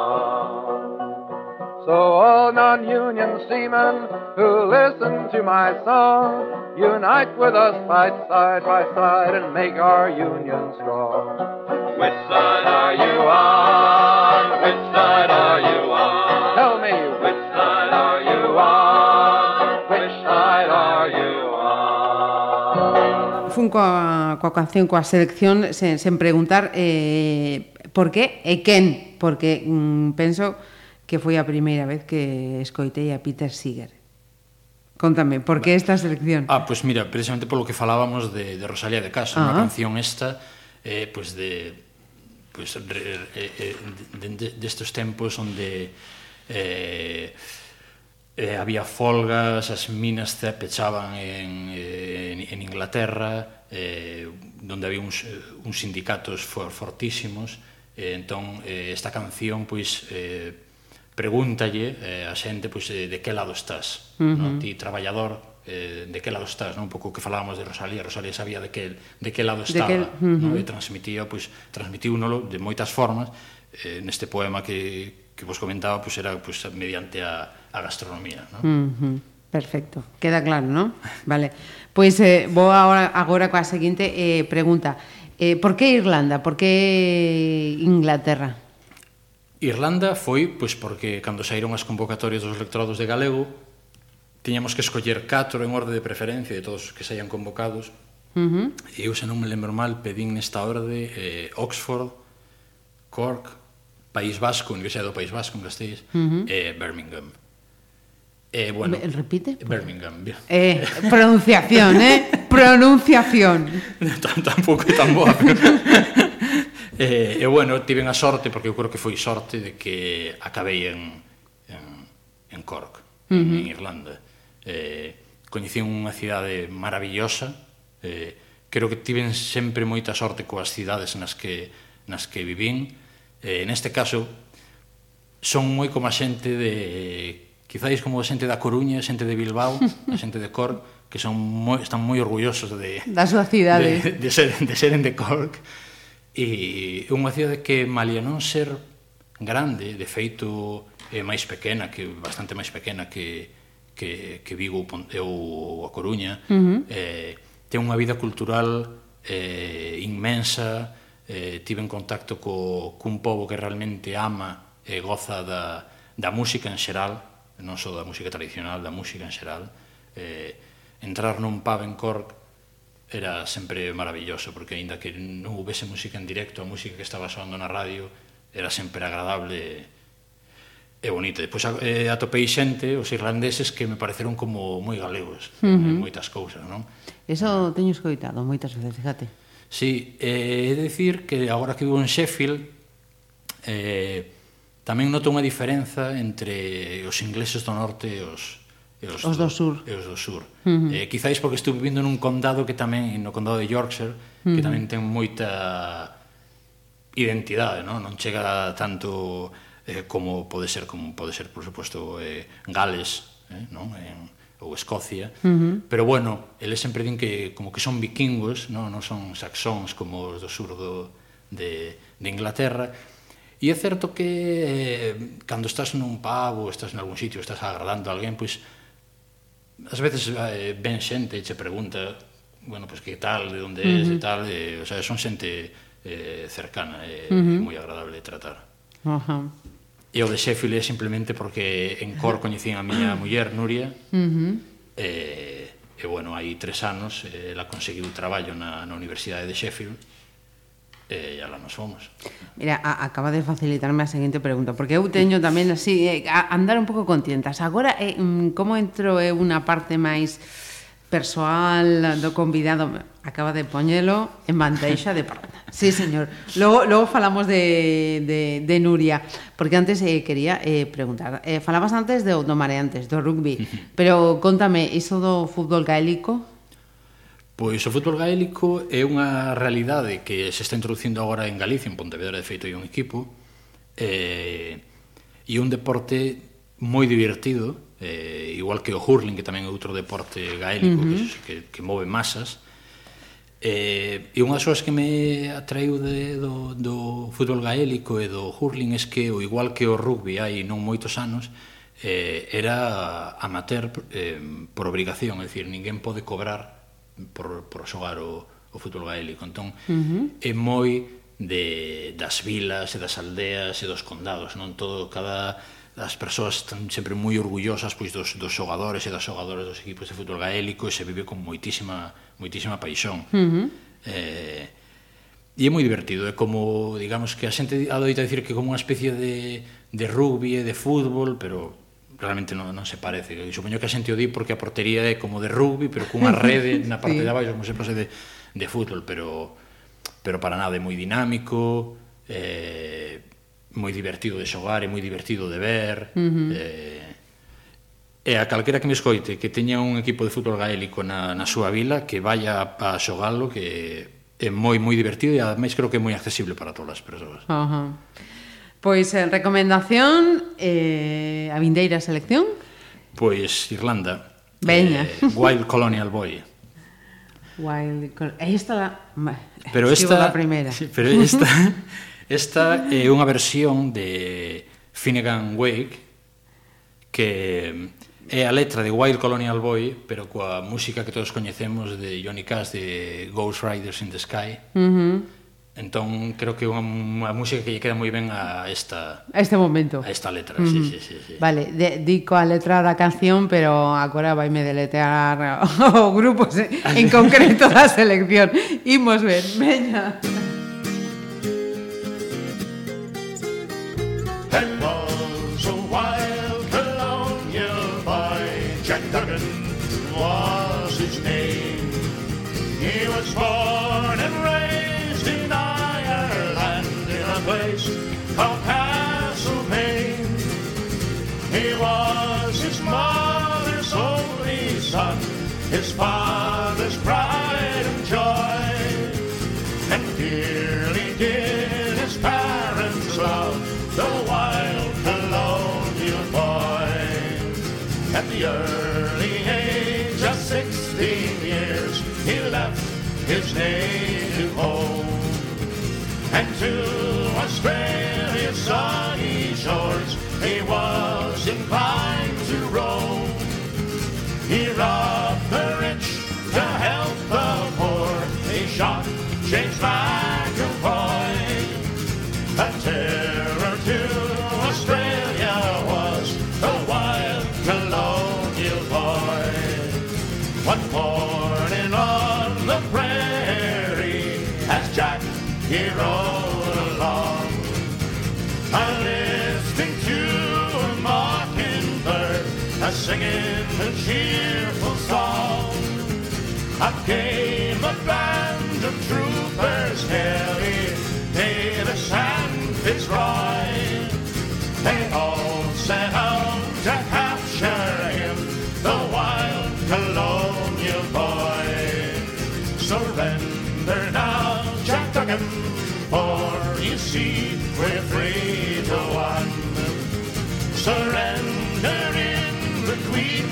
So all non-union seamen who listen to my song, unite with us, fight side by side, and make our union strong. Which side are you on? Which side are you on? Tell me, which side are you on? Which side are you on? Fun coa, coa canción, coa selección, sen, sen preguntar eh, por qué e quen, porque mm, penso que foi a primeira vez que escoitei a Peter Seeger. Contame, por que esta selección? Ah, pois pues mira, precisamente polo que falábamos de, de Rosalía de Castro, ah, unha canción esta eh, pois pues de pois pues, re, eh, de, destes de, de tempos onde eh, eh, había folgas, as minas se pechaban en, eh, en Inglaterra, eh, donde había uns, eh, uns sindicatos for, fortísimos, eh, entón eh, esta canción pois eh, pregúntalle eh, a xente pois, eh, de que lado estás, uh -huh. no? ti traballador, eh, de que lado estás, non? un pouco que falábamos de Rosalía, Rosalía sabía de que, de que lado estaba, que... Uh -huh. no? e transmitía, pois, transmitiu nolo de moitas formas, eh, neste poema que, que vos comentaba, pois, era pois, mediante a, a gastronomía. Non? Uh -huh. Perfecto, queda claro, ¿no? Vale. Pois pues, eh, vou agora, agora coa seguinte eh, pregunta. Eh, por que Irlanda? Por que Inglaterra? Irlanda foi pois porque cando saíron as convocatorias dos electorados de galego tiñamos que escoller catro en orde de preferencia de todos os que saían convocados. Uh -huh. E eu, se non me lembro mal, pedín nesta orde eh, Oxford, Cork, País Vasco, Universidade do País Vasco en Castells, uh -huh. e eh, Birmingham. Eh, bueno, Be repite? Birmingham. Bien. Eh, pronunciación, eh? <laughs> pronunciación. T Tampouco é tan boa. Pero... Eh, e bueno, tiven a sorte, porque eu creo que foi sorte de que acabei en, en, en Cork, uh -huh. en Irlanda. Eh, coñecín unha cidade maravillosa, eh, creo que tiven sempre moita sorte coas cidades nas que, nas que vivín. Eh, neste caso, son moi como a xente de... Quizáis como a xente da Coruña, a xente de Bilbao, <laughs> a xente de Cork, que son moi, están moi orgullosos de... Da súa cidade. <laughs> De, de, ser, de seren de Cork E é unha cidade que, malia non ser grande, de feito é máis pequena, que bastante máis pequena que, que, que Vigo ou a Coruña, uh -huh. eh, ten unha vida cultural eh, inmensa, eh, tive en contacto co, cun pobo que realmente ama e goza da, da música en xeral, non só da música tradicional, da música en xeral. Eh, entrar nun pub en Cork era sempre maravilloso porque aínda que non houvese música en directo, a música que estaba soando na radio era sempre agradable e bonita. Depois eh, atopei xente, os irlandeses, que me pareceron como moi galegos uh -huh. en moitas cousas, non? Eso teño escoitado moitas veces, fíjate. Sí, eh, é dicir que agora que vivo en Sheffield eh, tamén noto unha diferenza entre os ingleses do norte e os, e os, os do, do sur. E os do sur. Uh -huh. eh, quizáis porque estou vivindo nun condado que tamén, no condado de Yorkshire, uh -huh. que tamén ten moita identidade, non? Non chega tanto eh, como pode ser, como pode ser, por suposto, eh, Gales, eh, non? En, ou Escocia, uh -huh. pero bueno, eles sempre din que como que son vikingos, non, non son saxóns como os do sur do, de, de Inglaterra, e é certo que eh, cando estás nun pub ou estás en algún sitio, estás agradando a alguén, pois As veces eh, ven xente e che pregunta, bueno, pois pues, que tal, de onde uh -huh. es e tal, e, o sea, son xente eh, cercana e eh, uh -huh. moi agradable de tratar. Uh -huh. E o de Sheffield é simplemente porque en Cor coñecín a miña <clears throat> muller, Nuria, uh eh, -huh. e, e bueno, hai tres anos eh, ela conseguiu traballo na, na Universidade de Sheffield, Eh, e ala nos fomos. Mira, a, acaba de facilitarme a seguinte pregunta, porque eu teño tamén así, eh, a andar un pouco con tientas. Agora, eh, mm, como entro é eh, unha parte máis persoal do convidado acaba de poñelo en bandeixa de parranda. <laughs> Sí, señor. Logo, logo falamos de, de, de Nuria, porque antes eh, quería eh, preguntar. Eh, falabas antes do, do mareantes, do rugby, <laughs> pero contame, iso do fútbol gaélico, Pois o fútbol gaélico é unha realidade que se está introducindo agora en Galicia, en Pontevedra, de feito, hai un equipo, eh, e un deporte moi divertido, eh, igual que o hurling, que tamén é outro deporte gaélico uh -huh. que, que, que move masas, Eh, e unha das cousas que me atraiu de, do, do fútbol gaélico e do hurling é que, o igual que o rugby hai non moitos anos, eh, era amateur eh, por obrigación, é dicir, ninguén pode cobrar por, por xogar o, o fútbol gaélico. Entón, uh -huh. é moi de, das vilas e das aldeas e dos condados, non todo cada as persoas están sempre moi orgullosas pois dos, dos xogadores e das xogadoras dos equipos de fútbol gaélico e se vive con moitísima moitísima paixón. Uh -huh. eh, e é moi divertido, é como, digamos que a xente adoita dicir que como unha especie de, de rugby e de fútbol, pero realmente non, non se parece. Eu supoño que a xente o di porque a portería é como de rugby, pero cunha <laughs> rede na parte sí. de abaixo, como se pase de, de fútbol, pero pero para nada é moi dinámico, eh, moi divertido de xogar, é moi divertido de ver, uh -huh. eh, e a calquera que me escoite que teña un equipo de fútbol gaélico na, na súa vila, que vaya a xogalo, que é moi, moi divertido e ademais creo que é moi accesible para todas as persoas. Uh -huh. Pois en recomendación eh, a vindeira selección? Pois Irlanda. Veña. Eh, Wild Colonial Boy. Wild Colonial... Eh, esta Pero esta, primeira. Sí, pero esta <laughs> esta é unha versión de Finnegan Wake que mm, é a letra de Wild Colonial Boy, pero coa música que todos coñecemos de Johnny Cash de Ghost Riders in the Sky. Uh -huh Entón, creo que é unha música que lle queda moi ben a esta... A este momento. A esta letra, mm. sí, sí, sí, sí. Vale, de, dico a letra da canción, pero agora vaime deletear <laughs> o grupo en concreto da selección. Imos ver, veña. Veña. Was his mother's only son, his father's pride and joy. And dearly did his parents love the wild colonial boy. At the early age of 16 years, he left his native home and to Australia's sunny shores he was love.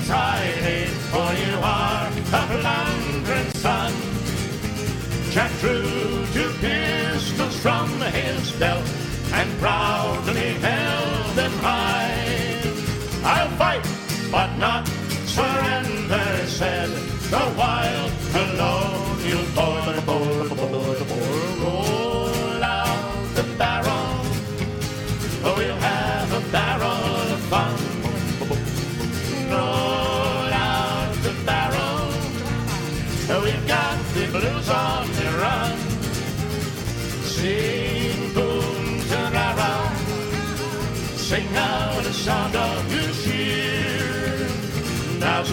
Queen's for you are a Flandrin son. Jack drew two pistols from his belt and proudly held them high. I'll fight, but not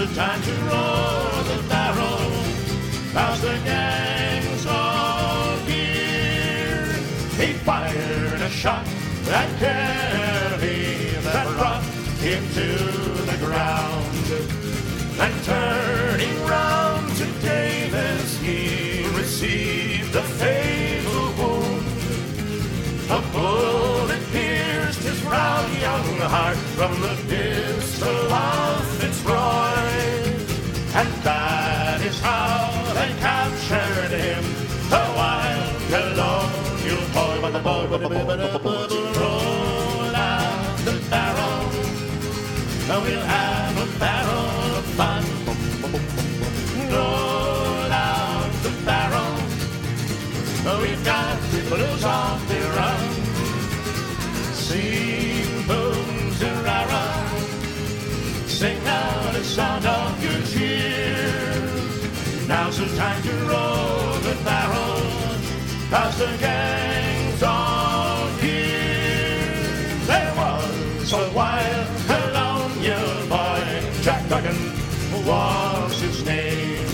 the time to roll the barrel, now's the gang's all gear. He fired a shot at Kelly that brought him to the ground. And turning round to the gangs on here. There was a wild colonial boy, Jack Duggan was his name.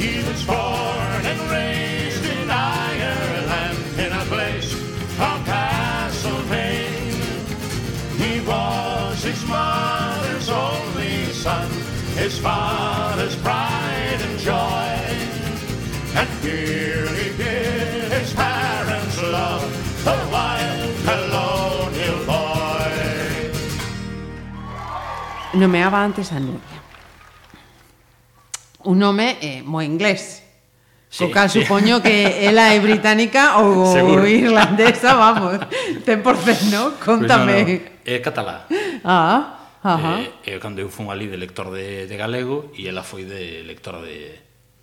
He was born and raised in Ireland in a place called Castlemaine. He was his mother's only son, his father's pride and joy. And here he did his parents' love, the wild colonial boy. Nomeaba antes a Nuria. Un nome eh, moi inglés. Sí, Co cal sí. supoño que ela é británica ou <laughs> Seguro. irlandesa, vamos, <laughs> ten por ¿no? non? Contame. Pues no, no. É catalá. Ah, ajá. Eh, eh, cando eu fun ali de lector de, de galego e ela foi de lector de,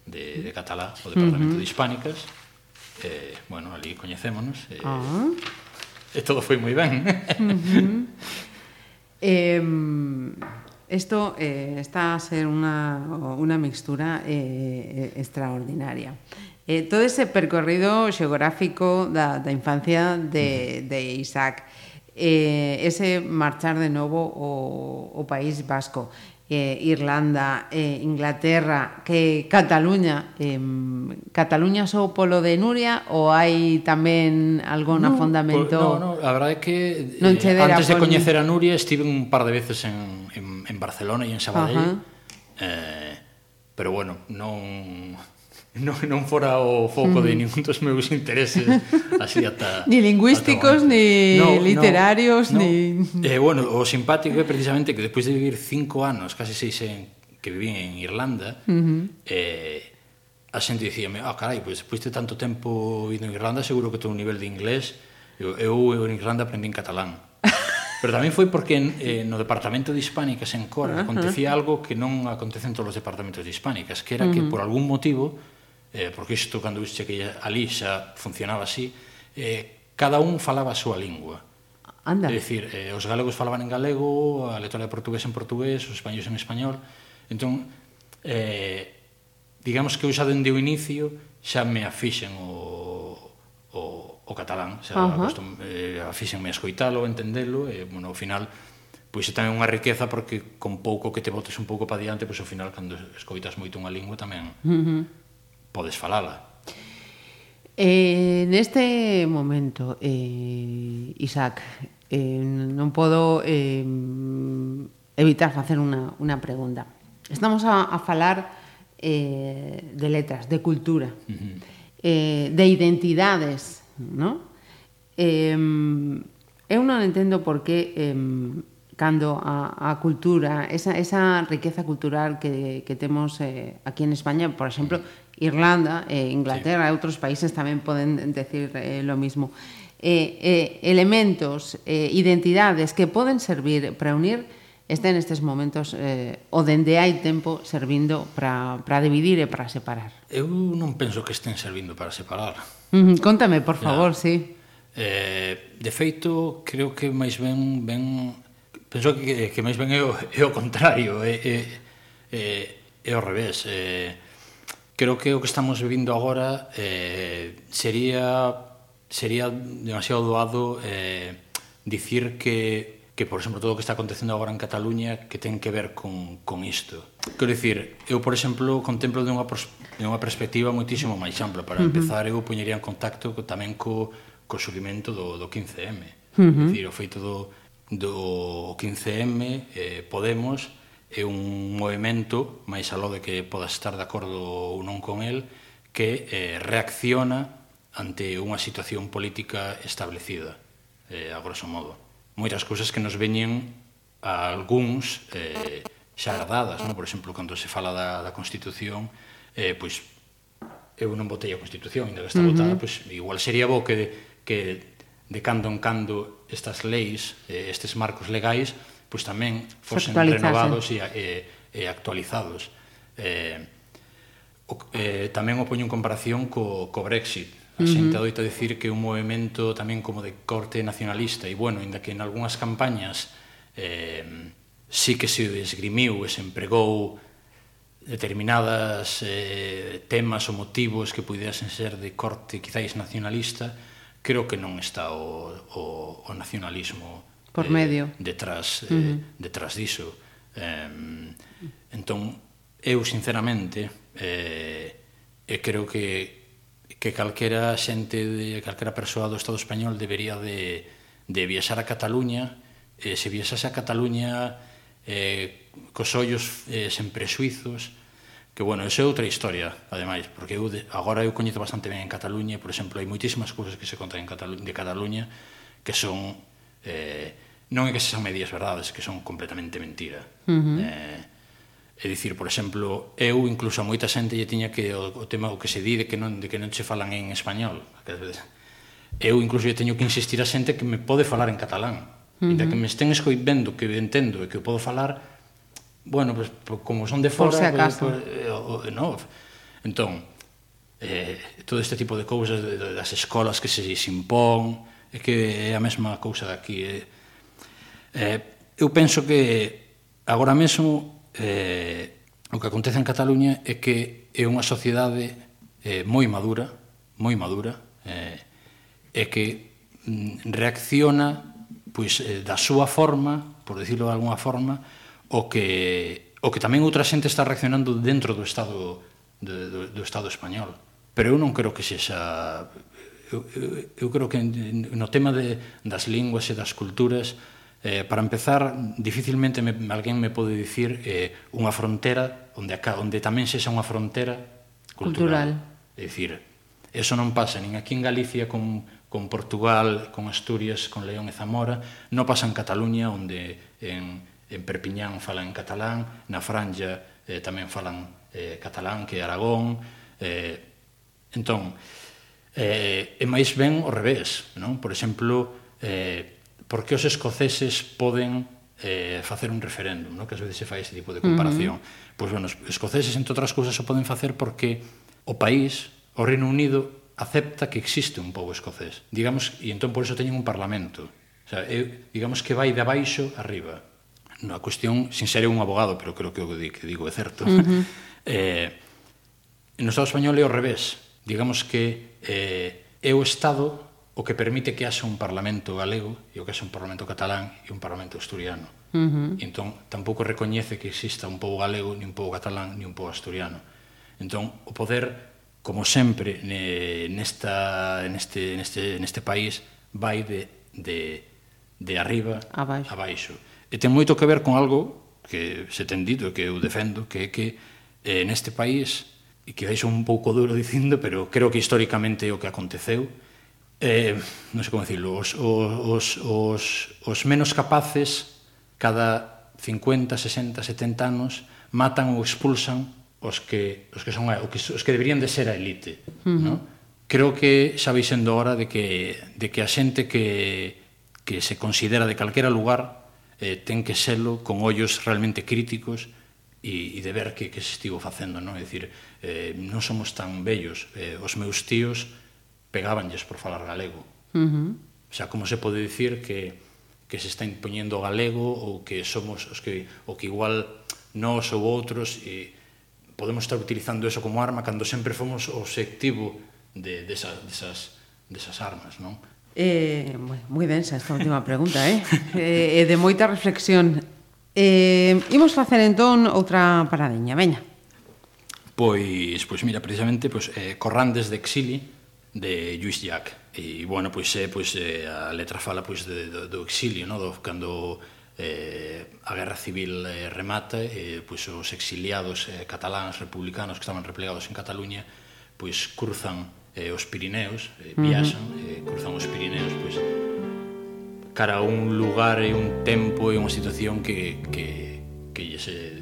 de, de catalá, o Departamento uh -huh. de Hispánicas, eh, bueno, ali coñecémonos eh, ah. e todo foi moi ben. Uh -huh. eh, Esto eh, está a ser una, una mixtura eh, eh, extraordinaria. Eh, todo ese percorrido xeográfico da, da infancia de, de Isaac, eh, ese marchar de novo o, o País Vasco, eh, Irlanda, eh, Inglaterra, que Cataluña. Eh, Cataluña só polo de Nuria ou hai tamén algún no, afondamento? No, no, a verdade é que non eh, antes de coñecer a Nuria estive un par de veces en, en, en Barcelona e en Sabadell. Eh, pero bueno, non <laughs> non, non fora o foco de mm. ningún dos meus intereses así ata... <laughs> ni lingüísticos, ata ni no, literarios, no, no. ni... Eh, bueno, o simpático é precisamente que despois de vivir cinco anos, casi seis en, que viví en Irlanda, uh eh, a xente dicíame, ah, oh, carai, pois despois de tanto tempo indo en Irlanda, seguro que todo un nivel de inglés, eu, eu en Irlanda aprendí en catalán. <laughs> Pero tamén foi porque eh, no departamento de hispánicas en Cora uh -huh. acontecía algo que non acontece en todos os departamentos de hispánicas, que era uh -huh. que por algún motivo eh, porque isto, cando viste que ali, xa funcionaba así, eh, cada un falaba a súa lingua. Anda. É dicir, eh, os galegos falaban en galego, a letora de portugués en portugués, os españoles en español. Entón, eh, digamos que eu xa dende o inicio xa me afixen o, o, o catalán, xa uh -huh. acostum, eh, afixenme a escoitalo, a entendelo, e, bueno, ao final, pois é tamén unha riqueza porque con pouco que te botes un pouco para diante, pois ao final, cando escoitas moito unha lingua tamén... Uh -huh podes falala. Eh, neste momento, eh, Isaac, eh, non podo eh, evitar facer unha, unha pregunta. Estamos a, a falar eh, de letras, de cultura, uh -huh. eh, de identidades, ¿no? Eh, eu non entendo por que eh, cando a, a cultura, esa, esa riqueza cultural que, que temos eh, aquí en España, por exemplo, uh -huh Irlanda, eh, Inglaterra sí. e outros países tamén poden decir eh, lo mismo. Eh, eh, elementos, eh, identidades que poden servir para unir este nestes momentos eh, o dende hai tempo servindo para, para dividir e para separar. Eu non penso que estén servindo para separar. Mm, contame, por favor, ya. sí. Eh, de feito, creo que máis ben, ben penso que, que máis ben é o, é o contrario, é, é, é, é o revés. Eh, creo que o que estamos vivindo agora eh, sería sería demasiado doado eh, dicir que, que, por exemplo, todo o que está acontecendo agora en Cataluña que ten que ver con, con isto. Quero dicir, eu, por exemplo, contemplo de unha, pros, de unha perspectiva moitísimo máis ampla. Para empezar, eu poñería en contacto co, tamén co, co subimento do, do 15M. Uh -huh. Dicir, o feito do, do 15M, eh, Podemos, é un movimento, máis aló de que podas estar de acordo ou non con el, que eh, reacciona ante unha situación política establecida, eh, a grosso modo. Moitas cousas que nos veñen a algúns eh, xa dadas, non? por exemplo, cando se fala da, da Constitución, eh, pois eu non votei a Constitución, ainda que está uh -huh. votada, pois igual sería bo que, que de cando en cando estas leis, eh, estes marcos legais, pois tamén fosen renovados e, e, e actualizados. Eh, o, eh, tamén o poño en comparación co, co Brexit. A xente uh -huh. adoita dicir que é un movimento tamén como de corte nacionalista e, bueno, inda que en algunhas campañas eh, sí que se esgrimiu e se empregou determinadas eh, temas ou motivos que pudiesen ser de corte quizáis nacionalista, creo que non está o, o, o nacionalismo por medio eh, detrás eh, uh -huh. detrás diso. Eh, entón eu sinceramente eh, eh, creo que que calquera xente de calquera persoa do Estado español debería de, de viaxar a Cataluña eh, se viaxase a Cataluña eh, cos ollos eh, sen presuizos que bueno, esa é outra historia, ademais, porque eu de, agora eu coñezo bastante ben en Cataluña, por exemplo, hai moitísimas cousas que se contan en Catalu de Cataluña que son eh, non é que sexan medias verdades, que son completamente mentira. Uh -huh. eh, é dicir, por exemplo, eu incluso a moita xente lle tiña que o, o tema o que se di de que non de que non che falan en español, que ás veces eu incluso lle teño que insistir a xente que me pode falar en catalán. Uh -huh. Que me estén escoitendo, que entendo e que o podo falar, bueno, pues, como son de fora, por acaso. Pues, pues, eh, no. Entón, eh, todo este tipo de cousas de, de, das escolas que se impón, é que é a mesma cousa daqui, eh, Eh, eu penso que agora mesmo eh, o que acontece en Cataluña é que é unha sociedade eh, moi madura, moi madura, eh, e que mm, reacciona pois eh, da súa forma, por decirlo de alguna forma, o que o que tamén outra xente está reaccionando dentro do estado de, do, do estado español. Pero eu non creo que sexa eu, eu, eu creo que no tema de das linguas e das culturas Eh, para empezar, dificilmente me, alguén me pode dicir eh, unha frontera onde, acá, onde tamén sexa unha frontera cultural. cultural. É dicir, eso non pasa nin aquí en Galicia con, con Portugal, con Asturias, con León e Zamora, non pasa en Cataluña onde en, en Perpiñán falan catalán, na Franja eh, tamén falan eh, catalán que Aragón, eh, Entón, eh, é máis ben ao revés, non? Por exemplo, eh, por que os escoceses poden eh, facer un referéndum, no? que ás veces se fai ese tipo de comparación. Uh -huh. Pois, bueno, os escoceses, entre outras cousas, o poden facer porque o país, o Reino Unido, acepta que existe un pobo escocés. Digamos, e entón por iso teñen un parlamento. O sea, é, digamos que vai de abaixo arriba. Na cuestión, sin ser un abogado, pero creo que o que digo é certo, uh <laughs> -huh. eh, no Estado español é o revés. Digamos que eh, é o Estado o que permite que haxa un Parlamento galego e o que haxa un Parlamento catalán e un Parlamento asturiano. Uh -huh. E entón, tampouco recoñece que exista un pobo galego, ni un pobo catalán, ni un pobo asturiano. Entón, o poder, como sempre, ne, nesta, neste, neste, neste país, vai de, de, de arriba a baixo. a baixo. E ten moito que ver con algo que se ten dito, que eu defendo, que é que eh, neste país, e que vais un pouco duro dicindo, pero creo que históricamente é o que aconteceu, eh, non sei como dicirlo, os, os, os, os menos capaces cada 50, 60, 70 anos matan ou expulsan os que os que son os que, os que deberían de ser a elite, uh -huh. ¿no? Creo que xa vai sendo hora de que de que a xente que que se considera de calquera lugar eh, ten que selo con ollos realmente críticos e, e de ver que, que se estivo facendo, non? É dicir, eh, non somos tan bellos. Eh, os meus tíos pegábanlles por falar galego. Uh -huh. O sea, como se pode dicir que que se está impoñendo o galego ou que somos os que o que igual nós ou outros e podemos estar utilizando eso como arma cando sempre fomos o obxectivo de de desas desas armas, non? Eh, moi densa esta última pregunta, eh? <laughs> eh? eh de moita reflexión. Eh, imos facer entón outra paradiña, veña. Pois, pois mira, precisamente, pois, eh, Corrandes de Exili, de Lluís Llach E, bueno, pois, é, pois é, a letra fala pois, de, do, do exilio, no? do, cando eh, a guerra civil eh, remata, eh, pois, os exiliados eh, cataláns, republicanos que estaban replegados en Cataluña, pois cruzan eh, os Pirineos, eh, viaxan, uh -huh. eh, cruzan os Pirineos, pois, cara a un lugar e un tempo e unha situación que, que, que lle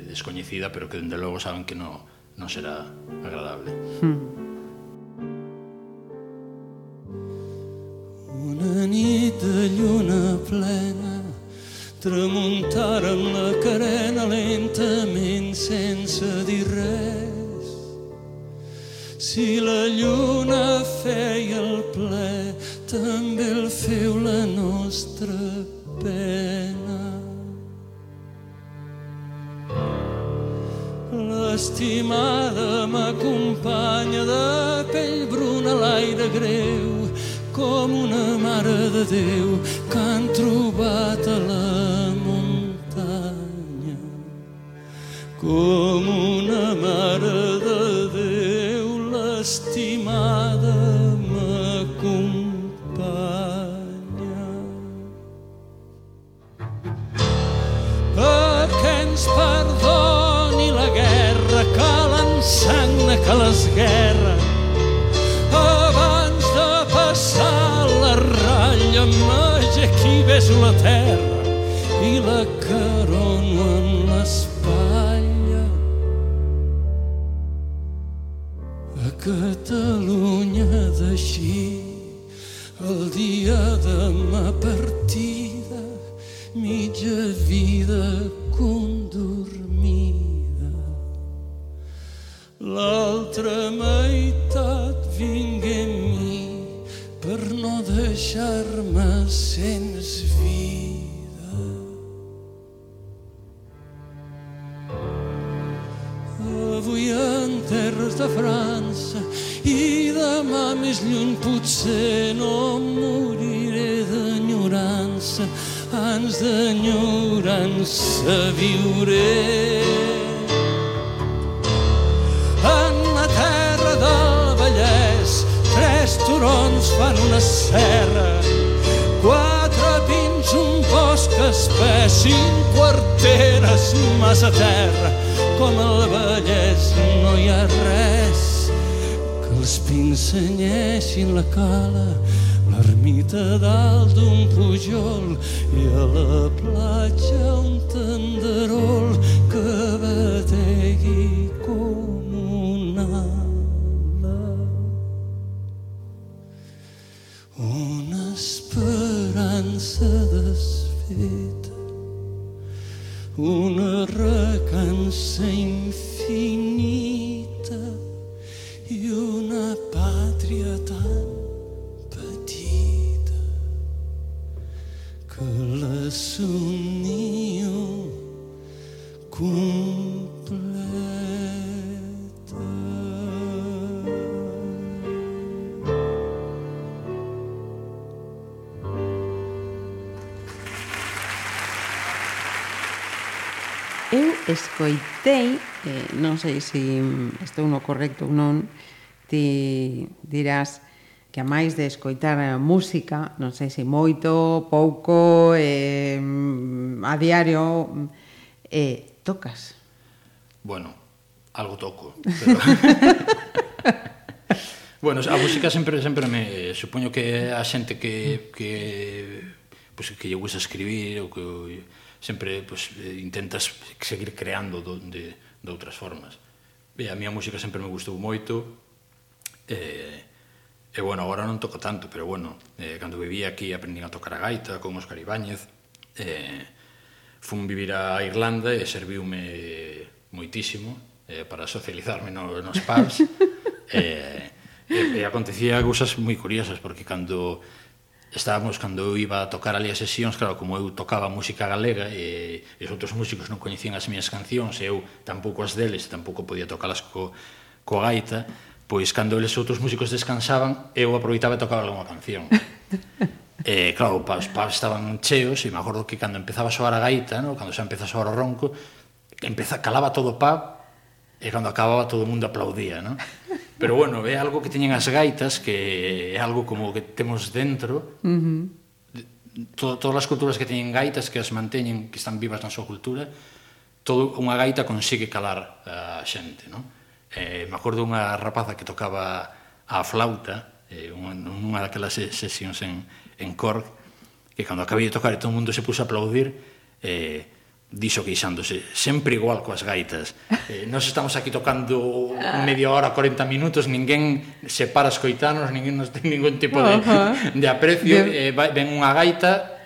descoñecida, pero que dende logo saben que non, non será agradable. Hmm. Una nit de lluna plena tramuntaren la carena lentament sense dir res. Si la lluna feia el ple, també el feu la nostra pena. L'estimada m'acompanya de pell bruna l'aire greu com una mare de Déu que han trobat a la muntanya. Com una mare de Déu, l'estimada m'acompanya. Perquè ens perdoni la guerra, que l'ensagna que les guerres la terra i la carono en l'espatlla. A Catalunya d'així el dia de ma partida mitja vida condormida l'altra meitat vingué amb mi per no deixar-me sense terres de França i demà més lluny potser no moriré d'enyorança, ans d'enyorança viuré. En la terra del Vallès, tres turons fan una serra, quatre pins, un bosc espès, cinc quarteres massa terra. Com al Vallès no hi ha res que els pins senyeixin la cala, l'ermita dalt d'un pujol i a la platja un tenderol que bategui com una ala. Una esperança desfeta, una Senhor. sei se estou no correcto ou non, ti dirás que a máis de escoitar a música, non sei se moito, pouco, eh, a diario, eh, tocas. Bueno, algo toco. Pero... <laughs> bueno, a música sempre sempre me supoño que a xente que que pues, que lle gusta escribir ou que sempre pues, intentas seguir creando do, de, de outras formas. E a mí a música sempre me gustou moito, e, e bueno, agora non toco tanto, pero bueno, eh, cando vivía aquí aprendín a tocar a gaita con Óscar Ibáñez, eh, fun vivir a Irlanda e serviume moitísimo eh, para socializarme no, nos pubs, <laughs> eh, e, e acontecía cousas moi curiosas, porque cando estábamos cando eu iba a tocar ali as sesións, claro, como eu tocaba música galega e, e os outros músicos non coñecían as minhas cancións, e eu tampouco as deles, tampouco podía tocalas co, co gaita, pois cando eles outros músicos descansaban, eu aproveitaba e tocaba algunha canción. <laughs> e claro, pa, os pubs estaban cheos e me acordo que cando empezaba a soar a gaita, no? cando xa empeza a soar o ronco, empeza, calaba todo o pub e cando acababa todo o mundo aplaudía, non? <laughs> Pero bueno, é algo que teñen as gaitas, que é algo como que temos dentro. Uh -huh. to todas as culturas que teñen gaitas, que as manteñen, que están vivas na súa cultura, todo unha gaita consigue calar a xente, non? Eh, me acordo unha rapaza que tocaba a flauta, eh, unha, unha daquelas sesións en, en Cork, que cando acabei de tocar e todo o mundo se puso a aplaudir, eh, dixo queixándose, sempre igual coas gaitas. Eh, nós estamos aquí tocando media hora, 40 minutos, ninguén se para a escoitarnos, ninguén nos ten ningún tipo de, uh -huh. de aprecio, de... eh, vai, ven unha gaita,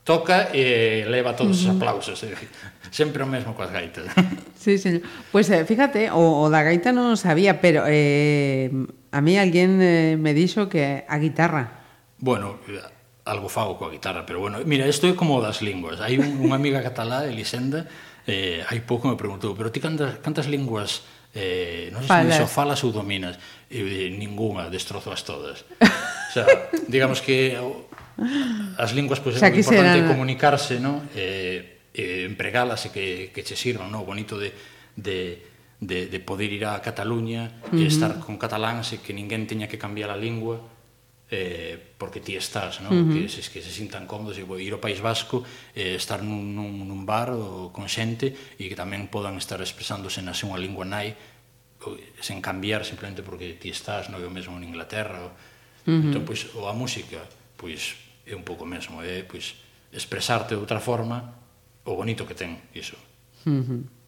toca e leva todos os aplausos. Eh. Sempre o mesmo coas gaitas. Sí, señor. Pois pues, eh, fíjate, o, o da gaita non sabía, pero eh, a mí alguén eh, me dixo que a guitarra. Bueno, algo fago coa guitarra, pero bueno, mira, isto é como das linguas. Hai unha amiga catalá, Elisenda, eh, hai pouco me preguntou, pero ti cantas, cantas linguas eh, non sei se falas ou dominas e eu dixen, ninguna, destrozoas todas o sea, <laughs> digamos que as linguas pois, pues, o sea, é moi importante serán... comunicarse no? eh, eh, empregalas e que, que che sirvan no? o bonito de, de, de, de poder ir a Cataluña uh -huh. e estar con cataláns e que ninguén teña que cambiar a lingua eh, porque ti estás, non? Uh -huh. que, se, que se sintan cómodos e ir ao País Vasco eh, estar nun, nun, nun bar o, con xente e que tamén podan estar expresándose na súa lingua nai sen cambiar simplemente porque ti estás, non é o mesmo en Inglaterra. ou... Uh -huh. Entón, pois, ou a música, pois é un pouco mesmo, é pois expresarte de outra forma o bonito que ten iso. Uh -huh.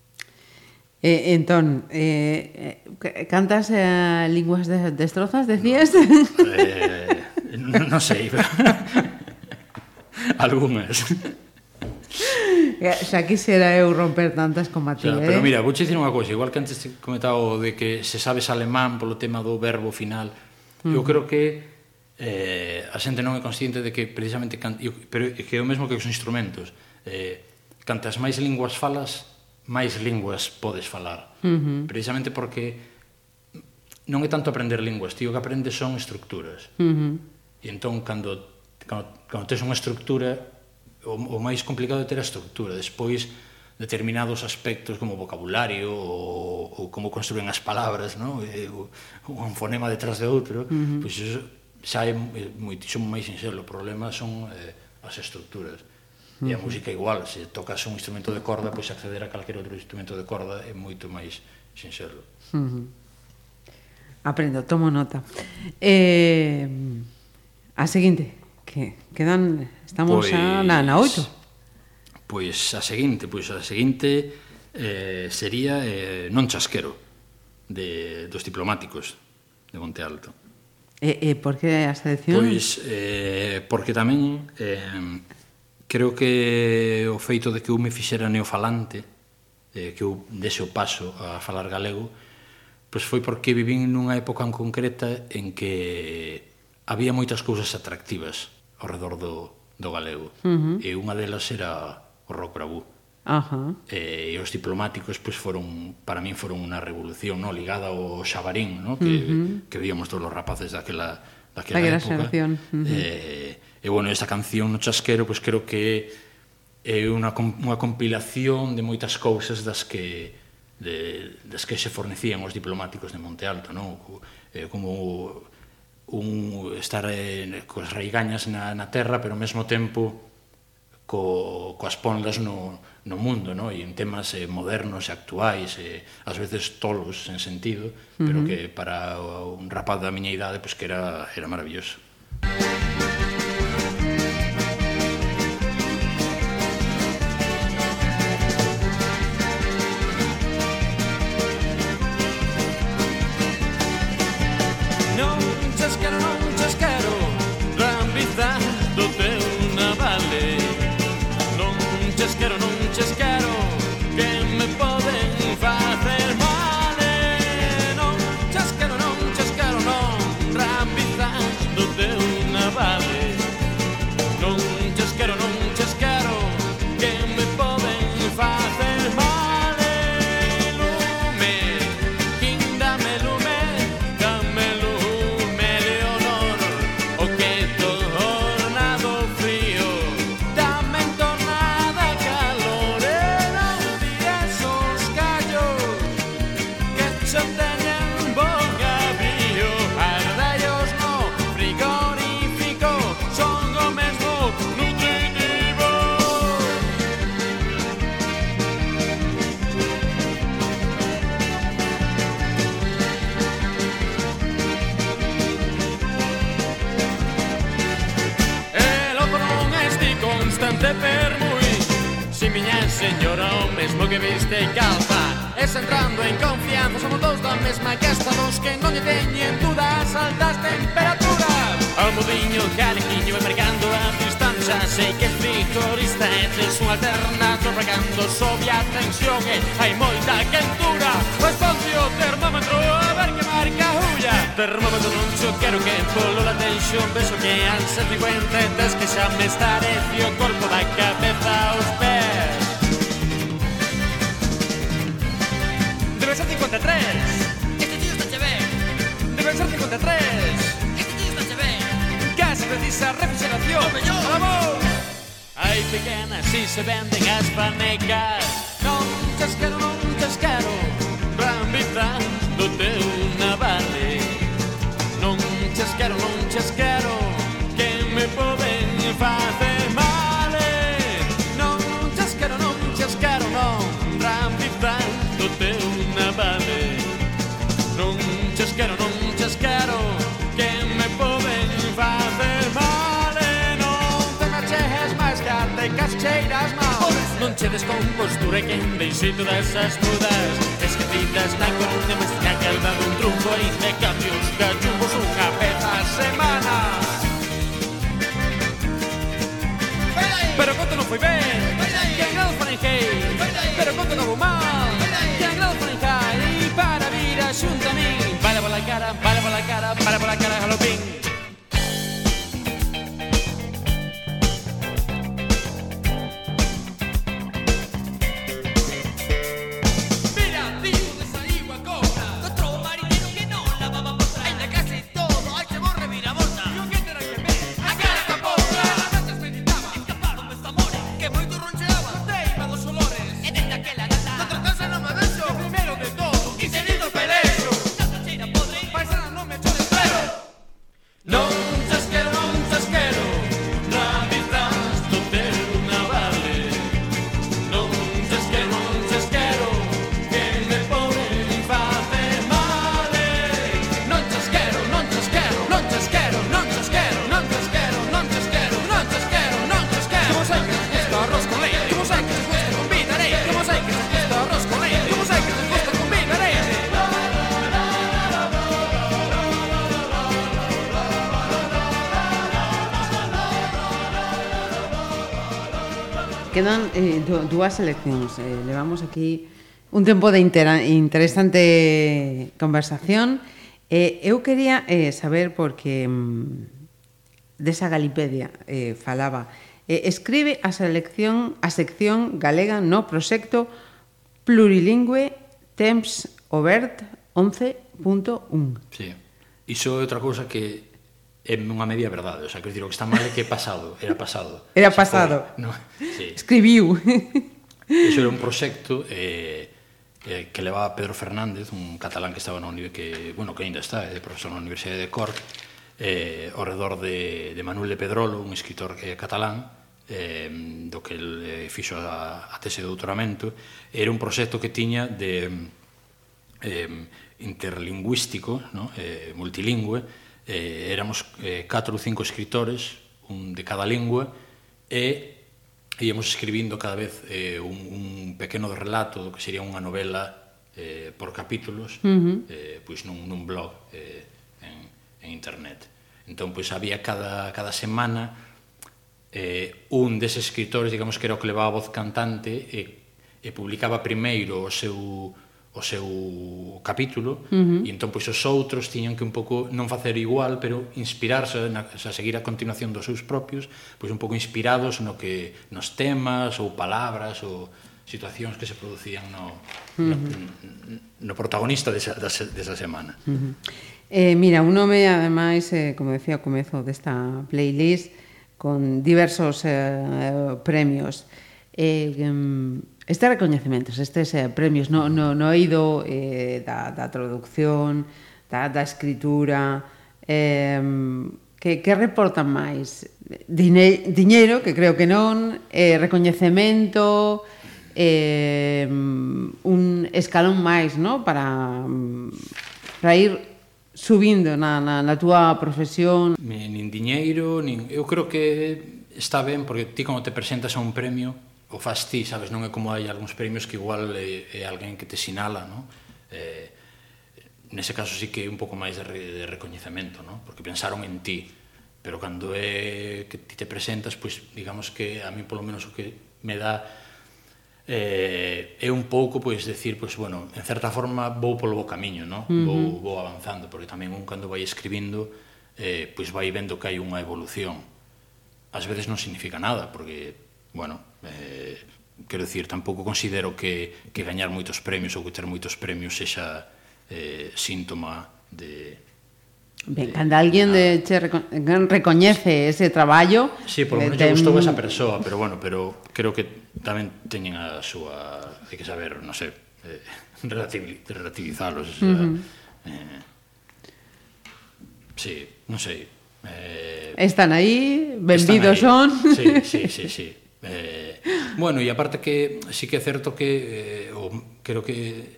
Eh, entón, eh, eh, cantas eh, linguas de, destrozas, decías? No, eh, non no sei, pero... <laughs> Algunas. Eh, xa quixera eu romper tantas como a ti, xa, eh? Pero mira, vou dicir unha cousa, igual que antes te comentado de que se sabes alemán polo tema do verbo final, mm. eu creo que eh, a xente non é consciente de que precisamente, can... pero é que é o mesmo que os instrumentos, eh, cantas máis linguas falas, máis linguas podes falar. Uh -huh. Precisamente porque non é tanto aprender linguas, ti o que aprendes son estructuras. Uh -huh. E entón, cando, cando, cando tes unha estructura, o, o máis complicado é ter a estructura. Despois, determinados aspectos como vocabulario ou, ou como construen as palabras, non? E, o, un fonema detrás de outro, uh -huh. pois pues, xa é, é moitísimo máis sinxelo. O problema son eh, as estructuras. E a música igual, se tocas un instrumento de corda, pois acceder a calquer outro instrumento de corda é moito máis sinxelo. Uh -huh. Aprendo, tomo nota. Eh, a seguinte, que quedan estamos pois, a, na, na 8. Pois, pois a seguinte, pois a seguinte eh, sería eh, Non chasquero de, dos diplomáticos de Monte Alto. E, eh, e por que a selección? Pois eh, porque tamén eh, creo que o feito de que eu me fixera neofalante, eh, que eu dese o paso a falar galego, pois foi porque vivín nunha época en concreta en que había moitas cousas atractivas ao redor do, do galego. Uh -huh. E unha delas era o rock bravú. Ajá. E, e os diplomáticos pois foron para min foron unha revolución, no, ligada ao xabarín, no, que uh -huh. que víamos todos os rapaces daquela daquela, daquela época. Xeración. Uh -huh. Eh E, bueno, esta canción no chasquero, pois pues, creo que é unha, unha compilación de moitas cousas das que de, das que se fornecían os diplomáticos de Monte Alto, non? Eh, como un estar eh, coas raigañas na, na terra, pero ao mesmo tempo co, coas ponlas no, no mundo, no? e en temas eh, modernos e actuais, eh, ás veces tolos en sentido, pero uh -huh. que para un rapaz da miña idade pues, que era, era maravilloso. baixo Vexo que han ser Tes que xa me estarece o corpo da cabeza aos pés. Debe ser 53 Este tío está cheve Debe ser 53 Este tío está cheve Case precisa refrigeración. Vamos. Hai pequenas si se venden as panecas che descompostura e que deixei todas as mudas Escritas na columna que callada dun trunfo Ainda cambios cachumbos unha vez a semana Pero conto non foi ben Que agrado franquei Pero conto non vou mal Que agrado franquei Para vir a xunta a min Para pola cara, para pola cara, para pola cara, jalopín quedan eh, dúas eleccións. Eh, levamos aquí un tempo de interesante conversación. Eh, eu quería eh, saber porque mm, desa Galipedia eh, falaba. Eh, escribe a selección a sección galega no proxecto plurilingüe Temps Obert 11.1. Sí. Iso é outra cousa que é unha media verdade, o sea, que dicir, o que está mal é que é pasado, era pasado. Era pasado. Foi, no? sí. Escribiu. Iso era un proxecto eh, eh, que levaba Pedro Fernández, un catalán que estaba na que, bueno, que ainda está, é eh, profesor na Universidade de Cork, eh, ao redor de, de Manuel de Pedrolo, un escritor eh, catalán, eh, do que el, eh, fixo a, a tese de doutoramento, era un proxecto que tiña de eh, interlingüístico, no? eh, multilingüe, eh, éramos eh, catro ou cinco escritores, un de cada lingua, e íamos escribindo cada vez eh, un, un pequeno relato do que sería unha novela eh, por capítulos, uh -huh. eh, pois nun, nun blog eh, en, en internet. Entón, pois había cada, cada semana eh, un deses escritores, digamos que era o que levaba a voz cantante, e, e publicaba primeiro o seu, o seu capítulo uh -huh. e entón pois os outros tiñan que un pouco non facer igual, pero inspirarse na, a seguir a continuación dos seus propios, pois un pouco inspirados no que nos temas ou palabras ou situacións que se producían no, uh -huh. no, no protagonista desa, desa, desa semana. Uh -huh. eh, mira, un nome, ademais, eh, como decía ao comezo desta playlist, con diversos eh, premios. Eh, Estes recoñecementos, estes eh, premios no, no, no eido eh, da, da traducción, da, da escritura, eh, que, que reportan máis? Dine, diñeiro, que creo que non, eh, recoñecemento, eh, un escalón máis no? para, para ir subindo na, na, na túa profesión. Nin diñeiro, nin... eu creo que está ben, porque ti como te presentas a un premio, o faz ti, sabes, non é como hai algúns premios que igual é, é alguén que te sinala, non? Eh, nese caso sí que é un pouco máis de, re, de recoñecemento, non? Porque pensaron en ti, pero cando é que ti te presentas, pois digamos que a mí polo menos o que me dá eh, é un pouco pois decir, pois bueno, en certa forma vou polo bo camiño, no? Uh -huh. Vou vou avanzando, porque tamén un cando vai escribindo eh, pois vai vendo que hai unha evolución. Ás veces non significa nada, porque bueno, eh, quero dicir, tampouco considero que, que gañar moitos premios ou que ter moitos premios sexa eh, síntoma de Ben, de, cando alguén de, che reco recoñece ese traballo Sí, por lo eh, menos ten... gustou esa persoa Pero bueno, pero creo que tamén teñen a súa Hai que saber, non sei eh, <laughs> relativizalos o sea, uh -huh. eh, Sí, non sei eh, Están aí, benvidos son. Sí, sí, sí, sí. <laughs> Eh, bueno, e aparte que sí que é certo que eh, o, creo que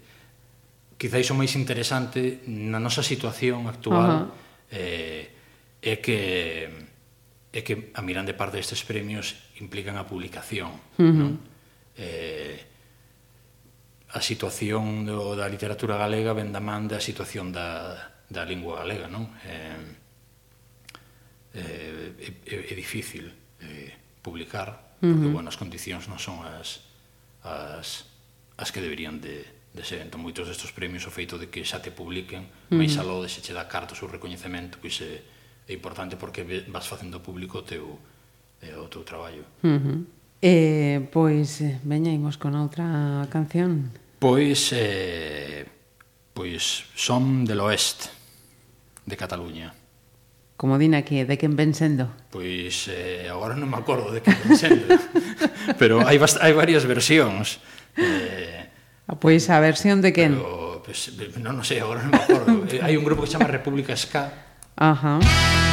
quizáis o máis interesante na nosa situación actual uh -huh. eh, é que é que a mirande parte destes premios implican a publicación, uh -huh. non? Eh, a situación do, da literatura galega ven da man da situación da, da lingua galega, non? Eh, eh, é, é, é difícil eh, publicar uh -huh. porque bueno, as condicións non son as, as, as que deberían de, de ser. Entón, moitos destes premios o feito de que xa te publiquen, uh -huh. máis aló de se che dá cartos ou recoñecemento, pois é, é importante porque vas facendo público o teu, eh, o teu traballo. Uh -huh. Pois, eh, pois, veña, imos con outra canción. Pois, eh, pois, Son del Oeste, de Cataluña. Como din aquí, de quen ven sendo? Pois eh, agora non me acordo de quen ven sendo, <laughs> pero hai, hai varias versións. Eh, ah, pois a versión de quen? Pero, pues, non, non sei, agora non me acordo. <laughs> Eh, hai un grupo que se chama República Ska. Ajá. Uh -huh.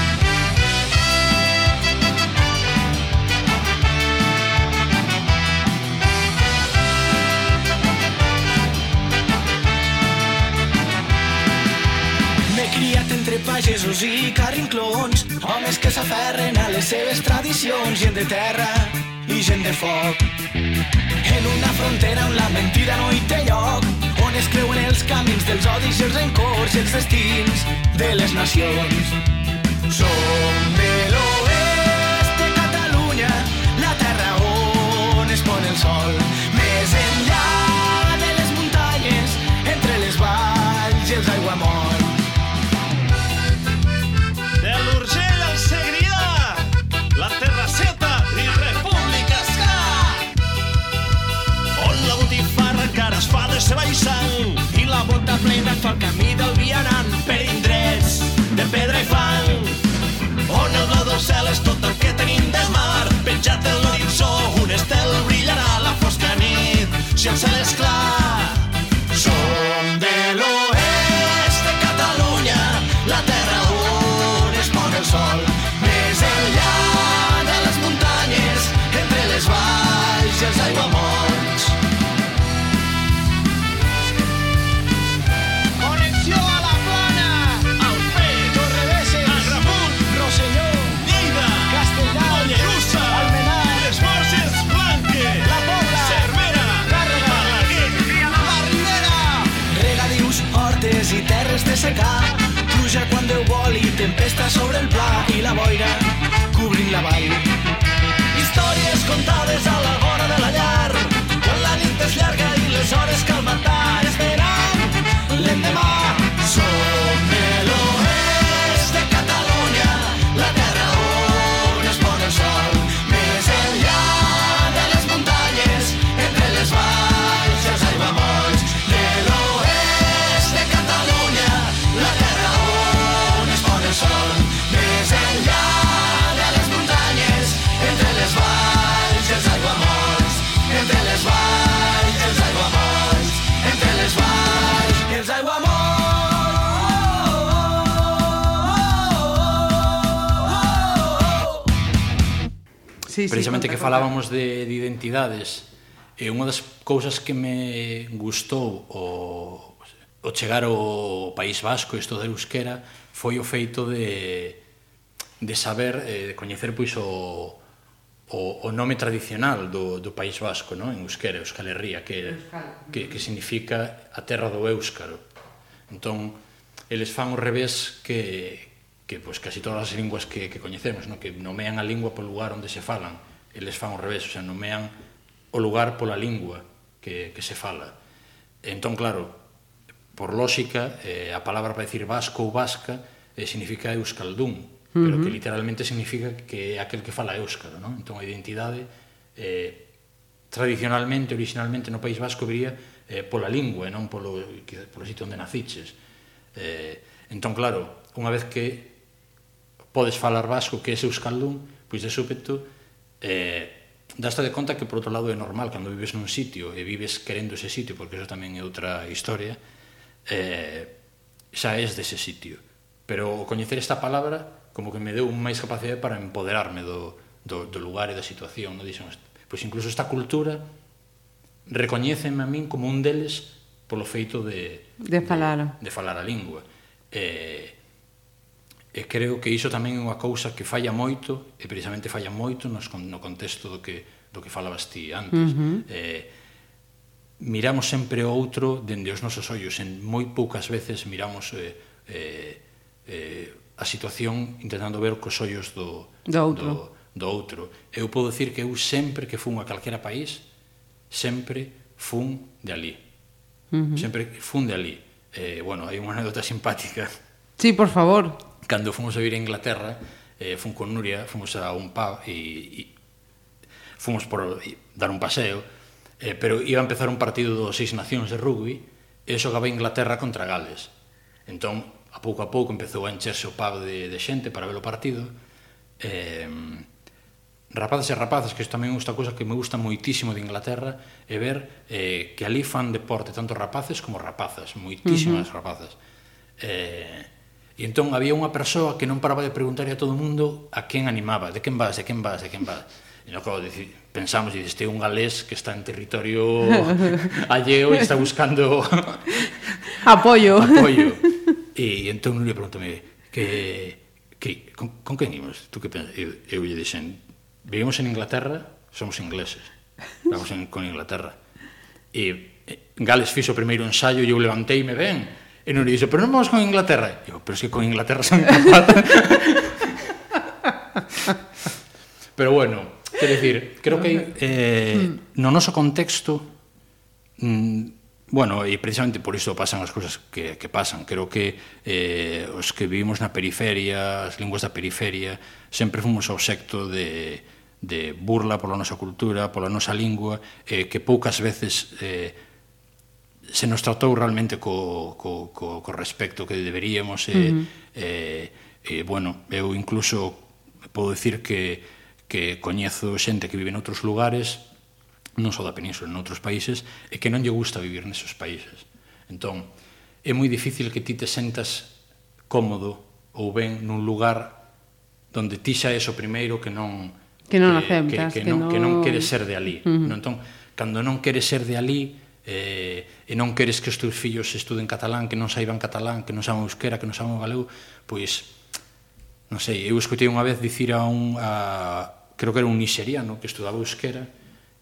Pagesos i carrinclons, homes que s'aferren a les seves tradicions, gent de terra i gent de foc. En una frontera on la mentida no hi té lloc, on es creuen els camins dels odis i els rencors i els destins de les nacions. Som de l'oest de Catalunya, la terra on es pon el sol, més enllà seva sang i la bota plena fa el camí del vianant per indrets de pedra i fang. On el blau del cel és tot el que tenim del mar, penjat en l'horitzó un estel brillarà la fosca nit si el cel és clar. Tempesta sobre el pla i la boira cobrint la vall. Històries contades a la vora de la llar, quan la nit és llarga i les hores cal sí, precisamente sí, que falábamos de, de identidades, e unha das cousas que me gustou o, o chegar ao País Vasco, isto de Euskera, foi o feito de, de saber, eh, de coñecer pois o, o, o nome tradicional do, do País Vasco, non? en Euskera, Euskal Herria, que, Euskal. que, que significa a terra do Euskaro. Entón, eles fan o revés que, que pois, casi todas as linguas que, que coñecemos, no? que nomean a lingua polo lugar onde se falan, eles fan o revés, o sea, nomean o lugar pola lingua que, que se fala. Entón, claro, por lógica, eh, a palabra para decir vasco ou vasca eh, significa euskaldún, uh -huh. pero que literalmente significa que é aquel que fala euskara, non? Entón, a identidade eh, tradicionalmente, originalmente no País Vasco viría eh, pola lingua, non polo, polo sitio onde naciches. Eh, entón, claro, unha vez que podes falar vasco que é euskaldún, pois de súpeto eh, daste de conta que por outro lado é normal cando vives nun sitio e vives querendo ese sitio, porque eso tamén é outra historia, eh, xa és dese sitio. Pero o coñecer esta palabra como que me deu máis capacidade para empoderarme do, do, do lugar e da situación. no? Dixen, pois incluso esta cultura recoñéceme a min como un deles polo feito de, de falar de, de falar a lingua. Eh, E creo que iso tamén é unha cousa que falla moito, e precisamente falla moito nos, no contexto do que, do que falabas ti antes. Uh -huh. eh, miramos sempre o outro dende os nosos ollos, en moi poucas veces miramos eh, eh, eh, a situación intentando ver cos ollos do, do, outro. do, do outro. Eu podo dicir que eu sempre que fun a calquera país, sempre fun de ali. Uh -huh. Sempre fun de ali. Eh, bueno, hai unha anécdota simpática. Sí, por favor cando fomos a vivir a Inglaterra, eh, fun con Nuria, fomos a un pub e, e fomos por dar un paseo, eh, pero iba a empezar un partido dos seis nacións de rugby e xogaba Inglaterra contra Gales. Entón, a pouco a pouco empezou a encherse o pub de, de xente para ver o partido. Eh, rapaces e rapazas, que isto tamén é unha cousa que me gusta moitísimo de Inglaterra, é ver eh, que ali fan deporte tanto rapaces como rapazas, moitísimas uh -huh. rapazas. Eh, E entón había unha persoa que non paraba de preguntar a todo o mundo a quen animaba, de quen vas, de quen vas, de quen vas. E no claro, pensamos, dices, este é un galés que está en territorio <laughs> alleo e está buscando <laughs> apoio. apoio. E <laughs> entón le preguntame que, que con, con quen imos? Tú que pensas? Eu, eu lle dixen, vivimos en Inglaterra, somos ingleses. Vamos en, con Inglaterra. E Gales fixo o primeiro ensaio e eu levanteime ben E non dixo, pero non vamos con Inglaterra. E eu, pero es que con Inglaterra son incapaz. <laughs> pero bueno, quero decir, creo que eh, mm. no noso contexto mm, bueno, e precisamente por iso pasan as cousas que, que pasan. Creo que eh, os que vivimos na periferia, as linguas da periferia, sempre fomos obxecto de, de burla pola nosa cultura, pola nosa lingua, eh, que poucas veces eh, se nos tratou realmente co, co, co, co respecto que deberíamos e, uh -huh. eh, e, bueno, eu incluso podo dicir que, que coñezo xente que vive en outros lugares non só da península, en outros países e que non lle gusta vivir nesos países entón, é moi difícil que ti te sentas cómodo ou ben nun lugar donde ti xa és o primeiro que non que non que, aceptas que, que, que, non, que non queres ser de ali uh -huh. non, entón, cando non queres ser de ali eh, e non queres que os teus fillos estuden catalán, que non saiban catalán, que non saiban euskera, que non saiban galego, pois, non sei, eu escutei unha vez dicir a un, a, creo que era un nixeriano que estudaba euskera,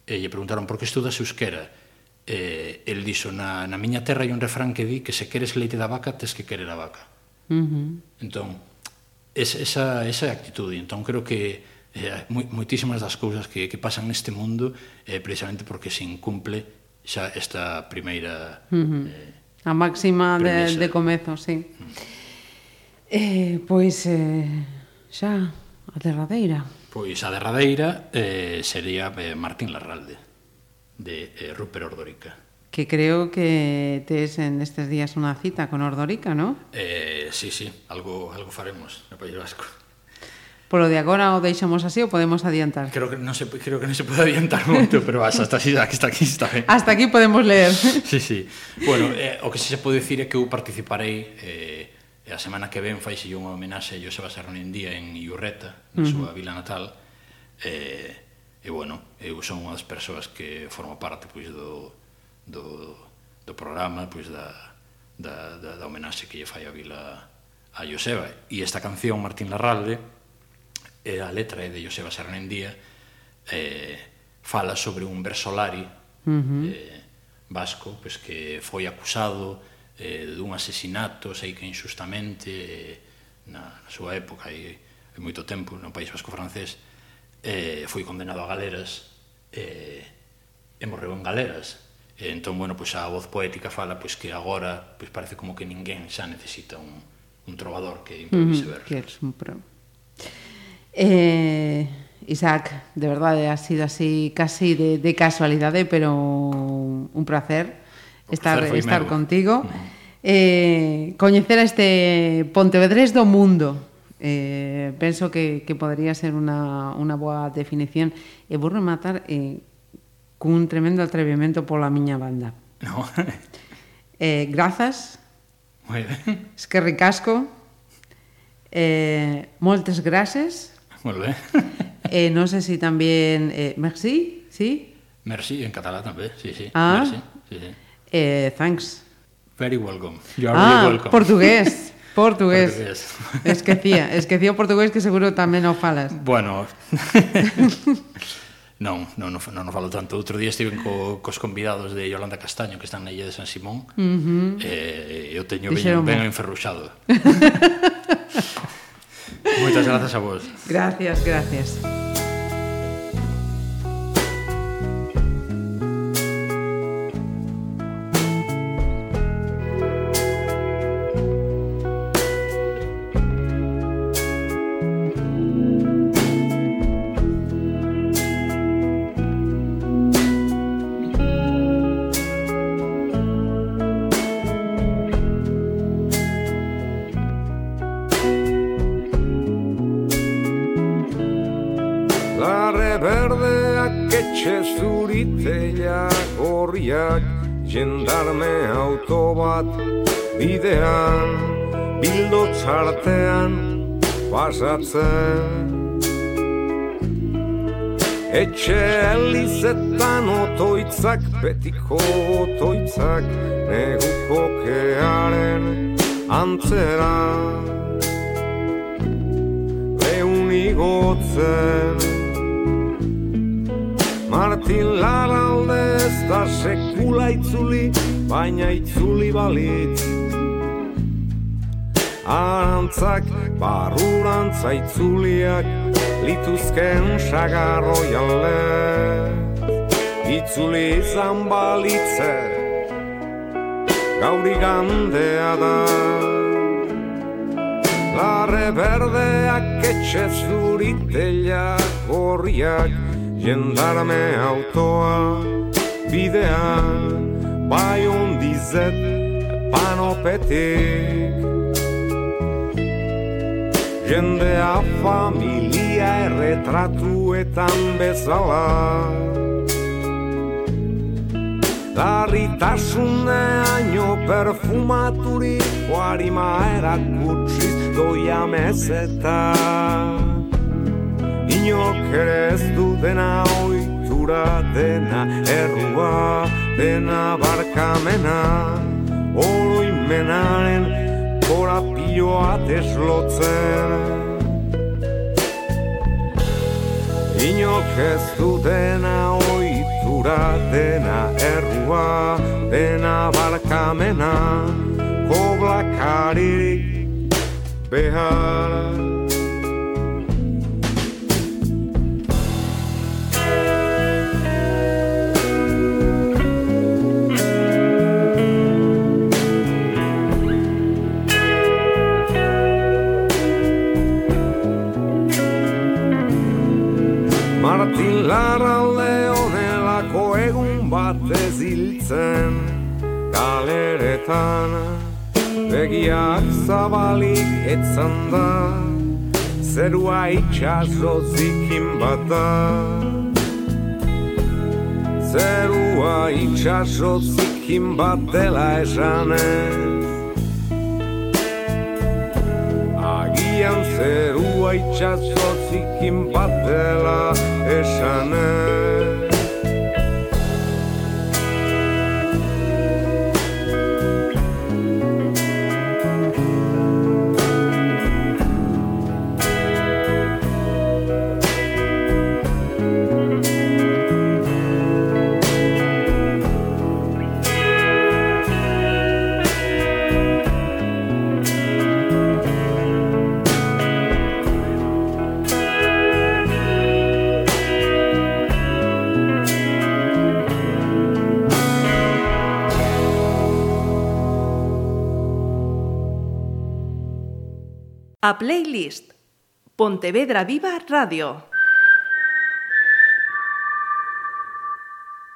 e lle preguntaron por que estudas euskera? E el dixo, na, na miña terra hai un refrán que di que se queres leite da vaca, tes que querer a vaca. Uh -huh. Entón, es, esa, esa actitude, entón creo que eh, moi, moitísimas das cousas que, que pasan neste mundo eh, precisamente porque se incumple xa esta primeira... Uh -huh. a máxima premisa. de, de comezo, sí. Mm. Eh, pois eh, xa a derradeira. Pois a derradeira eh, sería eh, Martín Larralde, de eh, Rupert Ordorica que creo que tes en estes días unha cita con Ordorica, ¿no? Eh, sí, sí, algo algo faremos no País Vasco polo de agora o deixamos así ou podemos adiantar? Creo que non se creo que non se pode adiantar moito, pero hasta hasta aquí está aquí está ben. Hasta aquí podemos ler. <laughs> Sí, sí. Bueno, eh, o que se pode dicir é que eu participarei eh a semana que ven faixe unha homenaxe a Joseba Sarnendía en Iurreta, na uh -huh. súa vila natal. Eh, e bueno, eu son unha das persoas que forma parte pois do do do programa, pois da da da, da homenaxe que lle fai a vila a Joseba e esta canción Martín Larralde e a letra é de Joseba Sarnendía, eh, fala sobre un versolari uh -huh. eh, vasco pois, que foi acusado eh, dun asesinato, sei que injustamente, eh, na, na súa época, e, e moito tempo, no País Vasco francés, eh, foi condenado a galeras eh, e morreu en galeras. E entón, bueno, pois a voz poética fala pois que agora pois parece como que ninguén xa necesita un, un trovador que improvise mm, versos. Que es un pro... Eh, Isaac, de verdade, ha sido así casi de, de casualidade, pero un placer estar, placer estar contigo. Eh, coñecer a este Pontevedrés do mundo. Eh, penso que, que podría ser unha, unha boa definición. E vou rematar eh, cun tremendo atrevimento pola miña banda. No. <laughs> eh, grazas. Moi ben. ricasco Eh, moltes grazas Molt bé. <laughs> Eh, no sé si també... Eh, merci, sí? Merci, en català també, sí, sí. Ah. Merci, sí, sí. Eh, thanks. Very welcome. You are ah, really welcome. portugués. <laughs> Portugués. portugués. Esquecía, esquecía o portugués que seguro tamén o falas. Bueno, <laughs> non, non, non, non falo tanto. Outro día estive co, cos convidados de Yolanda Castaño que están na illa de San Simón uh -huh. e eh, eu teño ben, ben enferruxado. Moitas grazas a vos. Gracias, gracias. Pasatzen Etxe elizetan otoitzak betiko otoitzak Neguko kearen antzera. Leunigotzen Martin Laralde ez da sekula itzuli, baina itzuli balitz. Arantzak barrurantza itzuliak, lituzken sagarroi alde. Itzuli izan balitze, gauri gandea da. Larre berdeak etxe zuriteak gorriak, jendarme autoa bidean, bai ondizet panopetik. Jendea familia erretratuetan bezala. Larritasuneaino perfumaturik Guarima erakutsiz doia mezeta Inok ere ez du dena oitura dena Errua dena barkamena Oroimenaren korapioa deslotzen Inok ez du dena oitura dena errua dena barkamena koblakaririk behar hiltzen Galeretan begiak zabalik etzan da Zerua itxaso zikin bat da Zerua itxaso zikin bat dela esanez Agian zerua itxaso zikin bat dela esanez Playlist. Pontevedra Viva Radio.